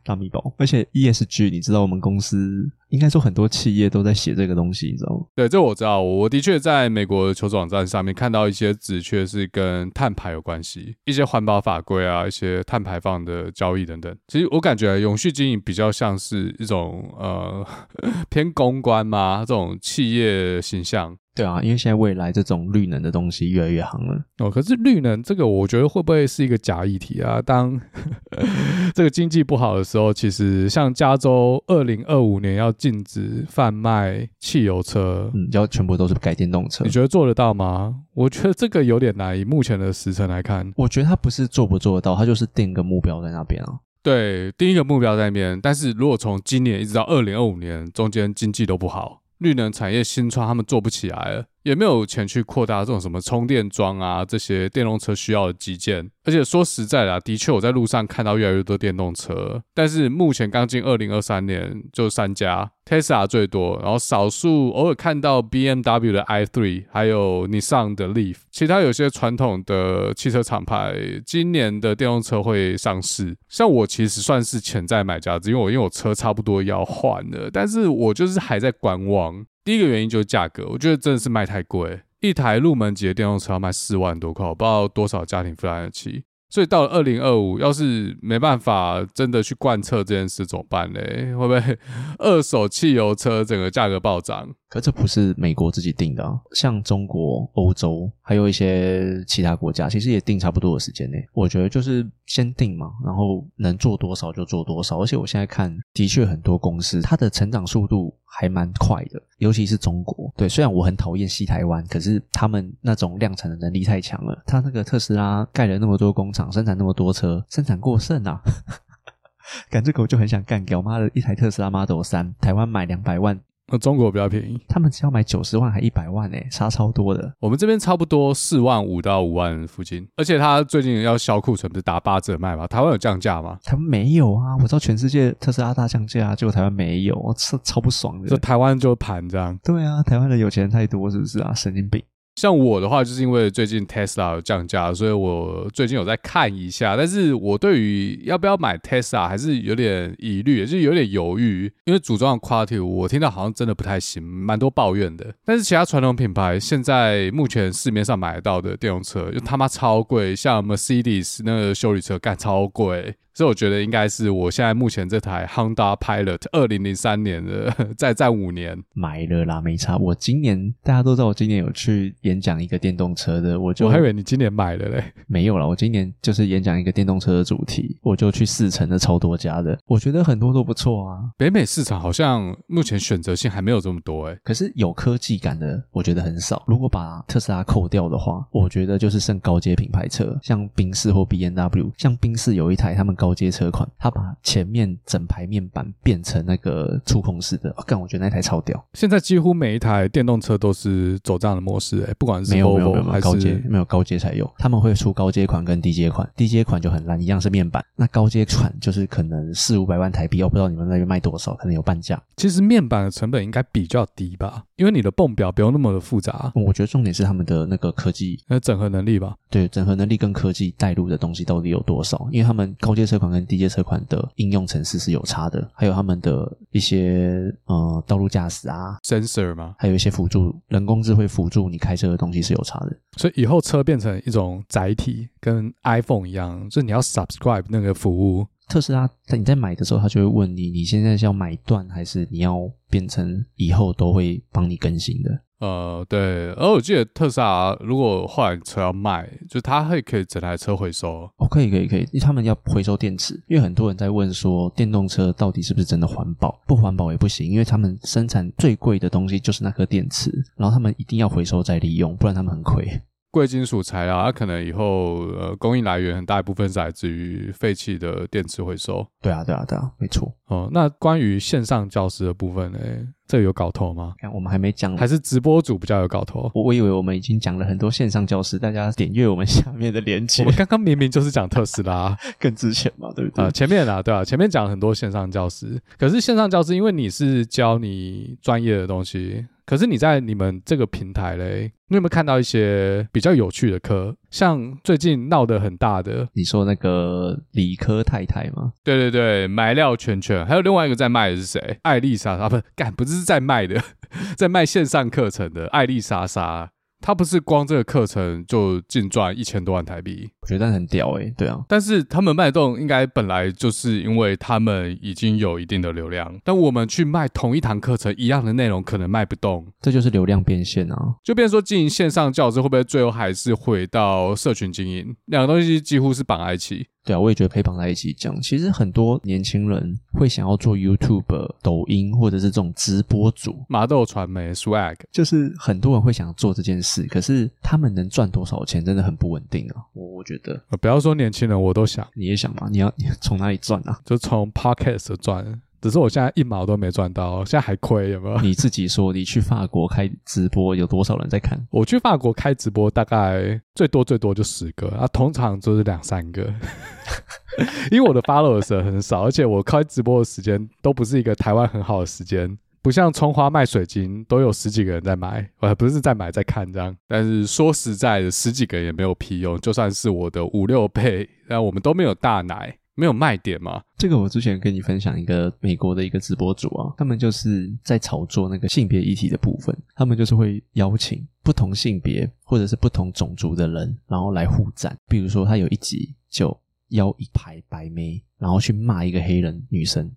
大秘宝，而且 ESG，你知道我们公司应该说很多企业都在写这个东西，你知道吗？对，这我知道。我的确在美国的求职网站上面看到一些职缺是跟碳排有关系，一些环保法规啊，一些碳排放的交易等等。其实我感觉永续经营比较像是一种呃 <laughs> 偏公关嘛，这种企业形象。对啊，因为现在未来这种绿能的东西越来越行了哦。可是绿能这个，我觉得会不会是一个假议题啊？当 <laughs> 这个经济不好的时候，其实像加州二零二五年要禁止贩卖汽油车，嗯，要全部都是改电动车。你觉得做得到吗？我觉得这个有点难。以目前的时程来看，我觉得他不是做不做得到，他就是定个目标在那边啊。对，定一个目标在那边。但是如果从今年一直到二零二五年中间经济都不好。绿能产业新创，他们做不起来了，也没有钱去扩大这种什么充电桩啊，这些电动车需要的基建。而且说实在的，的确我在路上看到越来越多电动车，但是目前刚进二零二三年就三家，Tesla 最多，然后少数偶尔看到 BMW 的 i3，还有 Nissan 的 Leaf，其他有些传统的汽车厂牌今年的电动车会上市。像我其实算是潜在买家，因为我因为我车差不多要换了，但是我就是还在观望。第一个原因就是价格，我觉得真的是卖太贵。一台入门级的电动车要卖四万多块，我不知道多少家庭负担得起。所以到了二零二五，要是没办法真的去贯彻这件事，怎么办呢？会不会 <laughs> 二手汽油车整个价格暴涨？可这不是美国自己定的啊，像中国、欧洲还有一些其他国家，其实也定差不多的时间内。我觉得就是先定嘛，然后能做多少就做多少。而且我现在看，的确很多公司它的成长速度。还蛮快的，尤其是中国。对，虽然我很讨厌西台湾，可是他们那种量产的能力太强了。他那个特斯拉盖了那么多工厂，生产那么多车，生产过剩啊！<laughs> 干这狗就很想干掉。妈的，一台特斯拉 Model 3，台湾买两百万。那中国比较便宜，他们只要买九十万还一百万诶，差超多的。我们这边差不多四万五到五万附近，而且他最近要销库存，不是打八折卖吗？台湾有降价吗？台湾没有啊，我知道全世界特斯拉大降价，结果台湾没有，我超超不爽的。就台湾就盘这样。对啊，台湾的有钱人太多，是不是啊？神经病。像我的话，就是因为最近 Tesla 有降价，所以我最近有在看一下。但是我对于要不要买 Tesla 还是有点疑虑，就是有点犹豫。因为组装的 Quality 我听到好像真的不太行，蛮多抱怨的。但是其他传统品牌现在目前市面上买得到的电动车，就他妈超贵，像 Mercedes 那个修理车干超贵。所以我觉得应该是我现在目前这台 Honda Pilot 二零零三年的，再战五年买了啦，没差。我今年大家都知道，我今年有去演讲一个电动车的，我就我还以为你今年买了嘞，没有啦，我今年就是演讲一个电动车的主题，我就去试乘了超多家的，我觉得很多都不错啊。北美市场好像目前选择性还没有这么多诶，可是有科技感的，我觉得很少。如果把特斯拉扣掉的话，我觉得就是剩高阶品牌车，像宾士或 B N W，像宾士有一台他们。高阶车款，它把前面整排面板变成那个触控式的，干、哦，我觉得那台超屌。现在几乎每一台电动车都是走这样的模式、欸，诶不管是 Volvo, 没有没有没有高阶没有高阶才有，他们会出高阶款跟低阶款，低阶款就很烂，一样是面板，那高阶款就是可能四五百万台币，我不知道你们那边卖多少，可能有半价。其实面板的成本应该比较低吧，因为你的泵表不用那么的复杂。我觉得重点是他们的那个科技，那整合能力吧。对，整合能力跟科技带入的东西到底有多少？因为他们高阶车款跟低阶车款的应用程式是有差的，还有他们的一些呃道路驾驶啊，sensor 吗，还有一些辅助人工智慧辅助你开车的东西是有差的。所以以后车变成一种载体，跟 iPhone 一样，就是你要 subscribe 那个服务。特斯拉在你在买的时候，他就会问你，你现在是要买断，还是你要变成以后都会帮你更新的？呃，对。而我记得特斯拉如果后来车要卖，就他会可以整台车回收。哦，可以，可以，可以。因为他们要回收电池，因为很多人在问说，电动车到底是不是真的环保？不环保也不行，因为他们生产最贵的东西就是那颗电池，然后他们一定要回收再利用，不然他们很亏。贵金属材料，它可能以后呃供应来源很大一部分是来自于废弃的电池回收。对啊，对啊，对啊，没错。哦，那关于线上教师的部分呢？这有搞头吗？看我们还没讲，还是直播主比较有搞头？我我以为我们已经讲了很多线上教室，大家点阅我们下面的链接。我们刚刚明明就是讲特斯拉，<laughs> 更之前嘛，对不对？啊、呃，前面啊，对啊，前面讲了很多线上教室，可是线上教室因为你是教你专业的东西。可是你在你们这个平台嘞，你有没有看到一些比较有趣的课？像最近闹得很大的，你说那个理科太太吗？对对对，埋料全全，还有另外一个在卖的是谁？艾丽莎莎，不是，干，不是在卖的，<laughs> 在卖线上课程的艾丽莎莎。他不是光这个课程就净赚一千多万台币，我觉得很屌诶、欸。对啊，但是他们卖动应该本来就是因为他们已经有一定的流量，但我们去卖同一堂课程一样的内容，可能卖不动，这就是流量变现啊。就变成说经营线上教室会不会最后还是回到社群经营？两个东西几乎是绑在一起。对啊，我也觉得可以绑在一起讲。其实很多年轻人会想要做 YouTube、抖音或者是这种直播主，麻豆传媒 Swag，就是很多人会想做这件事，可是他们能赚多少钱真的很不稳定啊。我我觉得，不要说年轻人，我都想，你也想吗？你要你从哪里赚啊？就从 Podcast 赚。只是我现在一毛都没赚到，现在还亏，有没有？你自己说，你去法国开直播有多少人在看？<laughs> 我去法国开直播大概最多最多就十个，啊，通常就是两三个，<laughs> 因为我的 followers 很少，而且我开直播的时间都不是一个台湾很好的时间，不像葱花卖水晶都有十几个人在买，我不是在买在看这样。但是说实在的，十几个人也没有屁用，就算是我的五六倍，那我们都没有大奶。没有卖点吗？这个我之前跟你分享一个美国的一个直播主啊，他们就是在炒作那个性别议题的部分，他们就是会邀请不同性别或者是不同种族的人，然后来互战。比如说他有一集就邀一排白妹，然后去骂一个黑人女生，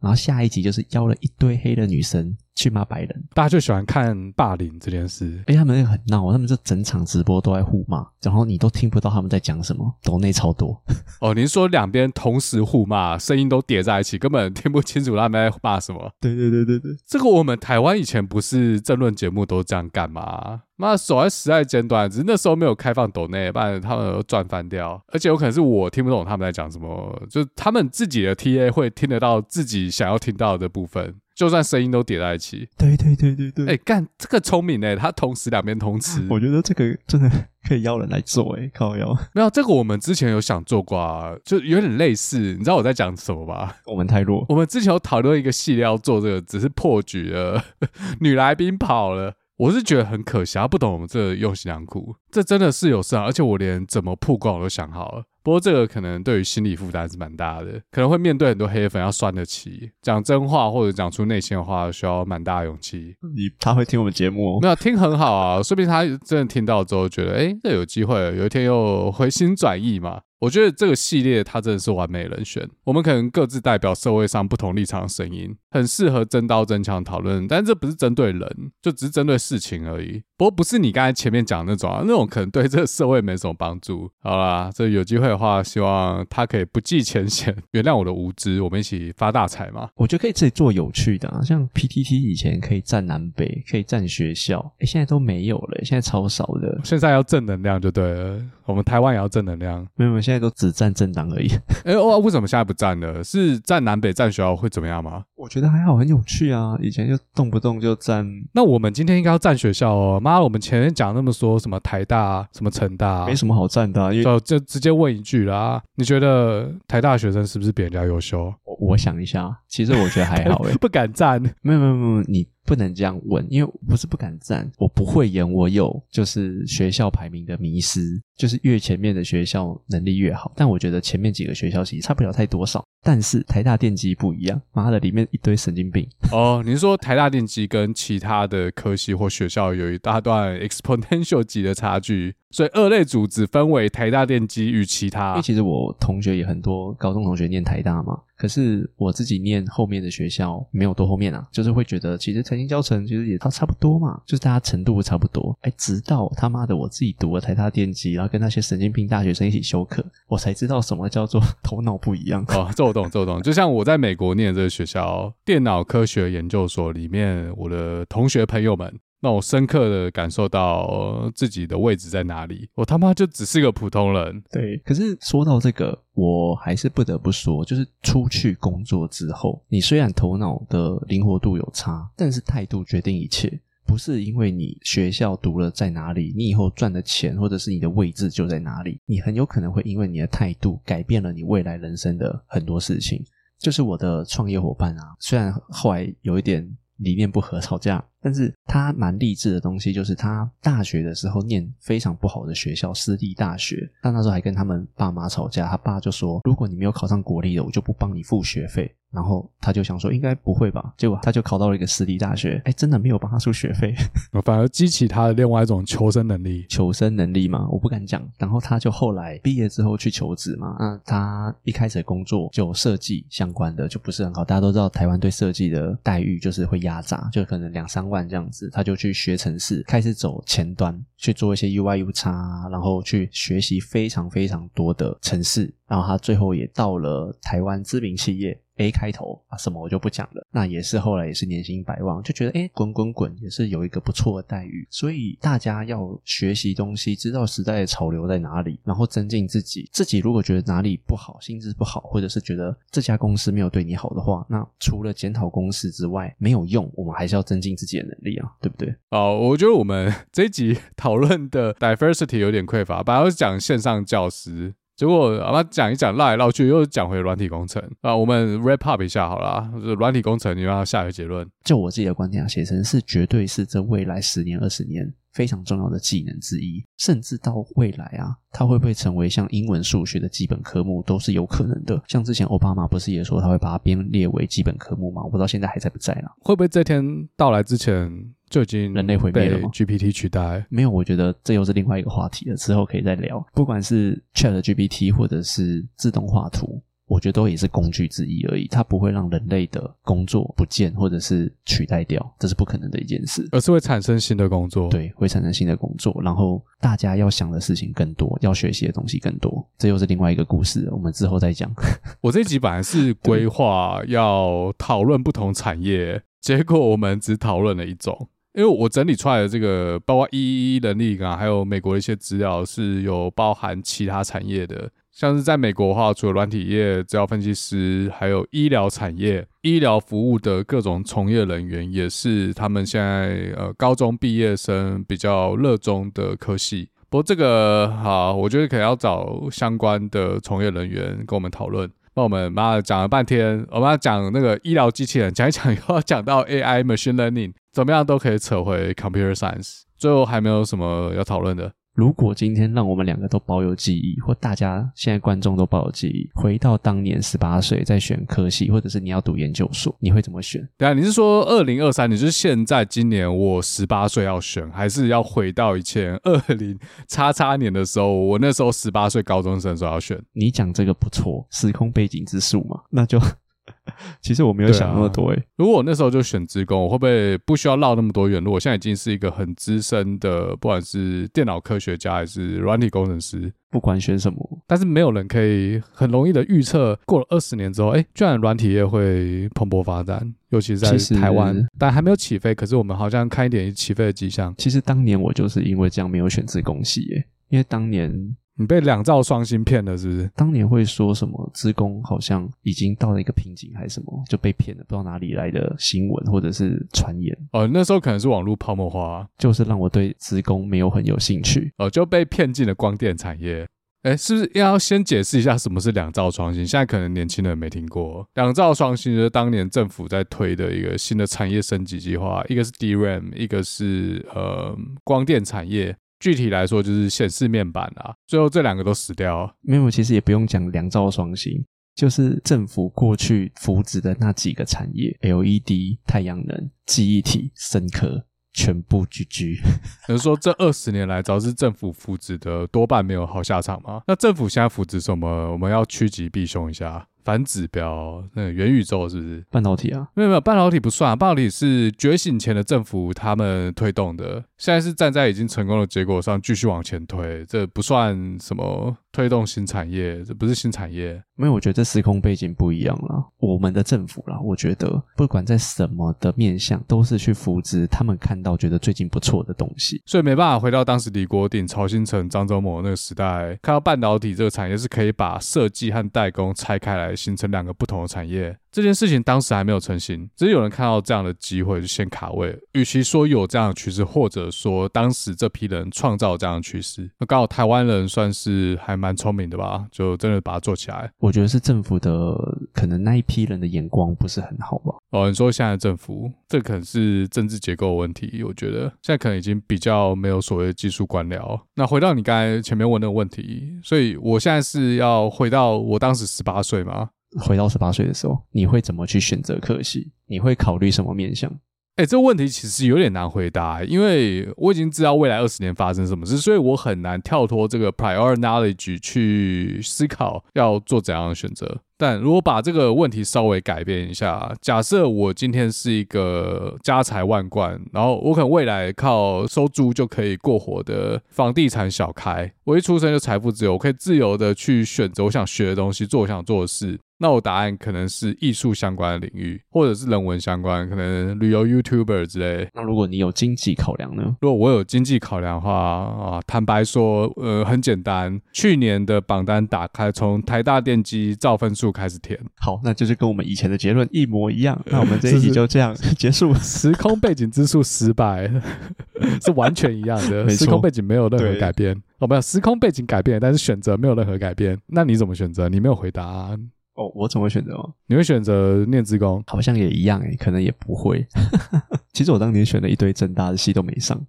然后下一集就是邀了一堆黑的女生。去骂白人，大家就喜欢看霸凌这件事。哎、欸，他们很闹，他们这整场直播都在互骂，然后你都听不到他们在讲什么，抖内超多。<laughs> 哦，您说两边同时互骂，声音都叠在一起，根本听不清楚他们在骂什么。<laughs> 对对对对对，这个我们台湾以前不是政论节目都这样干嘛？妈，守在时代尖端，只是那时候没有开放抖内，不然他们都赚翻掉。而且有可能是我听不懂他们在讲什么，就他们自己的 TA 会听得到自己想要听到的部分。就算声音都叠在一起，对对对对对，哎、欸，干这个聪明哎，他同时两边通吃，我觉得这个真的可以邀人来做哎，靠邀。没有这个，我们之前有想做过啊，就有点类似，你知道我在讲什么吧？我们太弱，我们之前有讨论一个系列要做这个，只是破局了，<laughs> 女来宾跑了。我是觉得很可惜，他不懂我们这个用心良苦，这真的是有事啊！而且我连怎么曝光我都想好了。不过这个可能对于心理负担是蛮大的，可能会面对很多黑粉要算得起，讲真话或者讲出内心的话需要蛮大的勇气。你他会听我们节目哦？没有听很好啊，说不定他真的听到之后觉得，哎，这有机会，有一天又回心转意嘛。我觉得这个系列它真的是完美人选。我们可能各自代表社会上不同立场的声音，很适合真刀真枪讨论。但这不是针对人，就只是针对事情而已。不过不是你刚才前面讲的那种啊，那种可能对这个社会没什么帮助。好啦，这有机会的话，希望他可以不计前嫌，原谅我的无知，我们一起发大财嘛。我觉得可以自己做有趣的啊，像 PTT 以前可以站南北，可以站学校，诶，现在都没有了，现在超少的。现在要正能量就对了，我们台湾也要正能量。没有没有。现在都只站政党而已。<laughs> 哎、欸，哦，为什么现在不站了？是站南北站学校会怎么样吗？我觉得还好，很有趣啊。以前就动不动就站。那我们今天应该要站学校哦。妈，我们前面讲那么说什么台大、什么成大，没什么好站的、啊，因为就就直接问一句啦。你觉得台大学生是不是比人家优秀？我我想一下，其实我觉得还好诶、<laughs> 欸，不敢站。没有没有没有你。不能这样问，因为不是不敢赞，我不会演，我有就是学校排名的迷失，就是越前面的学校能力越好。但我觉得前面几个学校其实差不了太多少。但是台大电机不一样，妈的，里面一堆神经病。哦，你是说台大电机跟其他的科系或学校有一大段 <laughs> exponential 级的差距？所以二类组只分为台大电机与其他。因为其实我同学也很多，高中同学念台大嘛。可是我自己念后面的学校没有多后面啊，就是会觉得其实财经教程其实也差差不多嘛，就是大家程度差不多。哎，直到他妈的我自己读了台大电机，然后跟那些神经病大学生一起修课，我才知道什么叫做 <laughs> 头脑不一样。哦，这我懂，这我懂。就像我在美国念的这个学校，电脑科学研究所里面，我的同学朋友们。让我深刻的感受到自己的位置在哪里。我他妈就只是个普通人。对，可是说到这个，我还是不得不说，就是出去工作之后，你虽然头脑的灵活度有差，但是态度决定一切。不是因为你学校读了在哪里，你以后赚的钱或者是你的位置就在哪里。你很有可能会因为你的态度改变了你未来人生的很多事情。就是我的创业伙伴啊，虽然后来有一点理念不合，吵架。但是他蛮励志的东西，就是他大学的时候念非常不好的学校，私立大学。但那时候还跟他们爸妈吵架，他爸就说：“如果你没有考上国立的，我就不帮你付学费。”然后他就想说：“应该不会吧？”结果他就考到了一个私立大学，哎，真的没有帮他出学费，<laughs> 反而激起他的另外一种求生能力。求生能力嘛，我不敢讲。然后他就后来毕业之后去求职嘛，那他一开始的工作就设计相关的，就不是很好。大家都知道台湾对设计的待遇就是会压榨，就可能两三万这样子，他就去学程式，开始走前端，去做一些 UI、UX，然后去学习非常非常多的程式，然后他最后也到了台湾知名企业。A 开头啊，什么我就不讲了。那也是后来也是年薪百万，就觉得诶，滚滚滚也是有一个不错的待遇。所以大家要学习东西，知道时代的潮流在哪里，然后增进自己。自己如果觉得哪里不好，薪资不好，或者是觉得这家公司没有对你好的话，那除了检讨公司之外没有用。我们还是要增进自己的能力啊，对不对？哦，我觉得我们这一集讨论的 diversity 有点匮乏，本来要讲线上教师。结果啊，他讲一讲，绕来绕去，又讲回软体工程啊。我们 wrap up 一下好了，软体工程，你要下一个结论。就我自己的观点啊，写程式绝对是这未来十年、二十年非常重要的技能之一，甚至到未来啊，它会不会成为像英文、数学的基本科目，都是有可能的。像之前奥巴马不是也说他会把它编列为基本科目吗？我不知道现在还在不在了。会不会这天到来之前？就已经人类毁灭了吗？GPT 取代？没有，我觉得这又是另外一个话题了，之后可以再聊。不管是 ChatGPT 或者是自动画图，我觉得都也是工具之一而已，它不会让人类的工作不见或者是取代掉，这是不可能的一件事，而是会产生新的工作。对，会产生新的工作，然后大家要想的事情更多，要学习的东西更多，这又是另外一个故事了，我们之后再讲。<laughs> 我这一集本来是规划要讨论不同产业，结果我们只讨论了一种。因为我整理出来的这个，包括一能力啊，还有美国的一些资料，是有包含其他产业的，像是在美国的话，除了软体业、资料分析师，还有医疗产业、医疗服务的各种从业人员，也是他们现在呃高中毕业生比较热衷的科系。不过这个好，我觉得可能要找相关的从业人员跟我们讨论。那我们妈的讲了半天，我们要讲那个医疗机器人，讲一讲又要讲到 <laughs> AI machine learning，怎么样都可以扯回 computer science。最后还没有什么要讨论的。如果今天让我们两个都保有记忆，或大家现在观众都保有记忆，回到当年十八岁再选科系，或者是你要读研究所，你会怎么选？对啊，你是说二零二三，你就是现在今年我十八岁要选，还是要回到以前二零叉叉年的时候，我那时候十八岁高中生的时候要选？你讲这个不错，时空背景之术嘛，那就。<laughs> 其实我没有想那么多诶、欸啊。如果我那时候就选职工，我会不会不需要绕那么多远路？我现在已经是一个很资深的，不管是电脑科学家还是软体工程师，不管选什么，但是没有人可以很容易的预测，过了二十年之后，哎，居然软体业会蓬勃发展，尤其是在台湾，但还没有起飞。可是我们好像看一点起飞的迹象。其实当年我就是因为这样没有选职工系耶，因为当年。你被两兆双星骗了是不是？当年会说什么资工好像已经到了一个瓶颈还是什么，就被骗了，不知道哪里来的新闻或者是传言。哦，那时候可能是网络泡沫化，就是让我对资工没有很有兴趣。哦，就被骗进了光电产业。哎，是不是要先解释一下什么是两兆双星？现在可能年轻人没听过。两兆双星就是当年政府在推的一个新的产业升级计划，一个是 DRAM，一个是呃光电产业。具体来说就是显示面板啊。最后这两个都死掉了。没有，其实也不用讲两兆双星，就是政府过去扶植的那几个产业：LED、太阳能、记忆体、深科。全部 GG，比如说这二十年来，只要是政府扶植的，多半没有好下场吗？那政府现在扶植什么？我们要趋吉避凶一下。反指标，那个元宇宙是不是半导体啊？没有没有，半导体不算啊，半导体是觉醒前的政府他们推动的，现在是站在已经成功的结果上继续往前推，这不算什么推动新产业，这不是新产业。没有，我觉得这时空背景不一样了。我们的政府啦，我觉得不管在什么的面向，都是去扶植他们看到觉得最近不错的东西，所以没办法回到当时李国鼎、曹新成、张忠谋那个时代，看到半导体这个产业是可以把设计和代工拆开来。形成两个不同的产业。这件事情当时还没有成型，只是有人看到这样的机会就先卡位。与其说有这样的趋势，或者说当时这批人创造这样的趋势，那刚好台湾人算是还蛮聪明的吧，就真的把它做起来。我觉得是政府的可能那一批人的眼光不是很好吧。哦，你说现在政府这可能是政治结构问题，我觉得现在可能已经比较没有所谓的技术官僚。那回到你刚才前面问的问题，所以我现在是要回到我当时十八岁吗？回到十八岁的时候，你会怎么去选择科系？你会考虑什么面向？哎、欸，这个问题其实有点难回答，因为我已经知道未来二十年发生什么事，所以我很难跳脱这个 prior knowledge 去思考要做怎样的选择。但如果把这个问题稍微改变一下，假设我今天是一个家财万贯，然后我可能未来靠收租就可以过活的房地产小开，我一出生就财富自由，我可以自由的去选择我想学的东西，做我想做的事。那我答案可能是艺术相关的领域，或者是人文相关，可能旅游 YouTuber 之类。那如果你有经济考量呢？如果我有经济考量的话啊，坦白说，呃，很简单，去年的榜单打开，从台大电机照分数开始填。好，那就是跟我们以前的结论一模一样。<laughs> 那我们这一集就这样结束。时空背景之术失败，<laughs> 是完全一样的。<laughs> 时空背景没有任何改变。哦，没有，时空背景改变，但是选择没有任何改变。那你怎么选择？你没有回答啊。哦，我怎么会选择哦？你会选择念职工？好像也一样诶，可能也不会。其实我当年选了一堆正大的系都没上。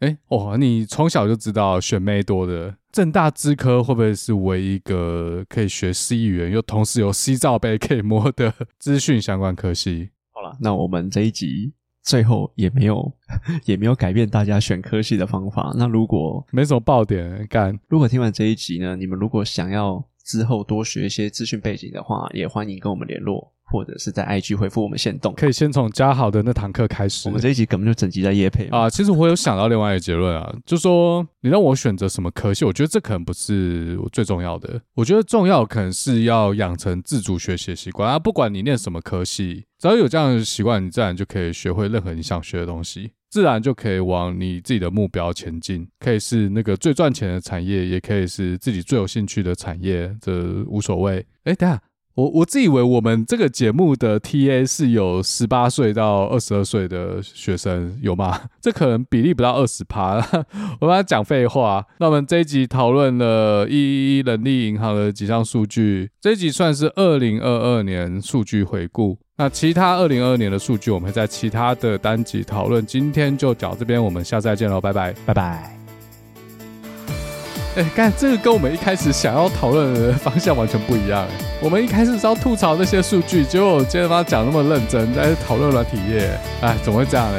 诶，哦，你从小就知道选妹多的政大资科会不会是唯一一个可以学 C 语言又同时有 C 罩杯可以摸的资讯相关科系？好了，那我们这一集最后也没有 <laughs> 也没有改变大家选科系的方法。那如果没什么爆点干，如果听完这一集呢，你们如果想要。之后多学一些资讯背景的话，也欢迎跟我们联络，或者是在 IG 回复我们限动。可以先从加好的那堂课开始。我们这一集根本就整集在夜配啊！其实我有想到另外一个结论啊，就说你让我选择什么科系，我觉得这可能不是我最重要的。我觉得重要可能是要养成自主学习的习惯啊！不管你念什么科系，只要有这样的习惯，你自然就可以学会任何你想学的东西。自然就可以往你自己的目标前进，可以是那个最赚钱的产业，也可以是自己最有兴趣的产业，这无所谓。哎，等下，我我自以为我们这个节目的 TA 是有十八岁到二十二岁的学生，有吗？<laughs> 这可能比例不到二十趴。我跟他讲废话。那我们这一集讨论了一一人力银行的几项数据，这一集算是二零二二年数据回顾。那其他二零二二年的数据，我们会在其他的单集讨论。今天就讲这边，我们下次再见喽，拜拜，拜拜。哎，看这个跟我们一开始想要讨论的方向完全不一样。我们一开始是要吐槽那些数据，结果今天他讲那么认真，在讨论软体业，哎，怎么会这样呢？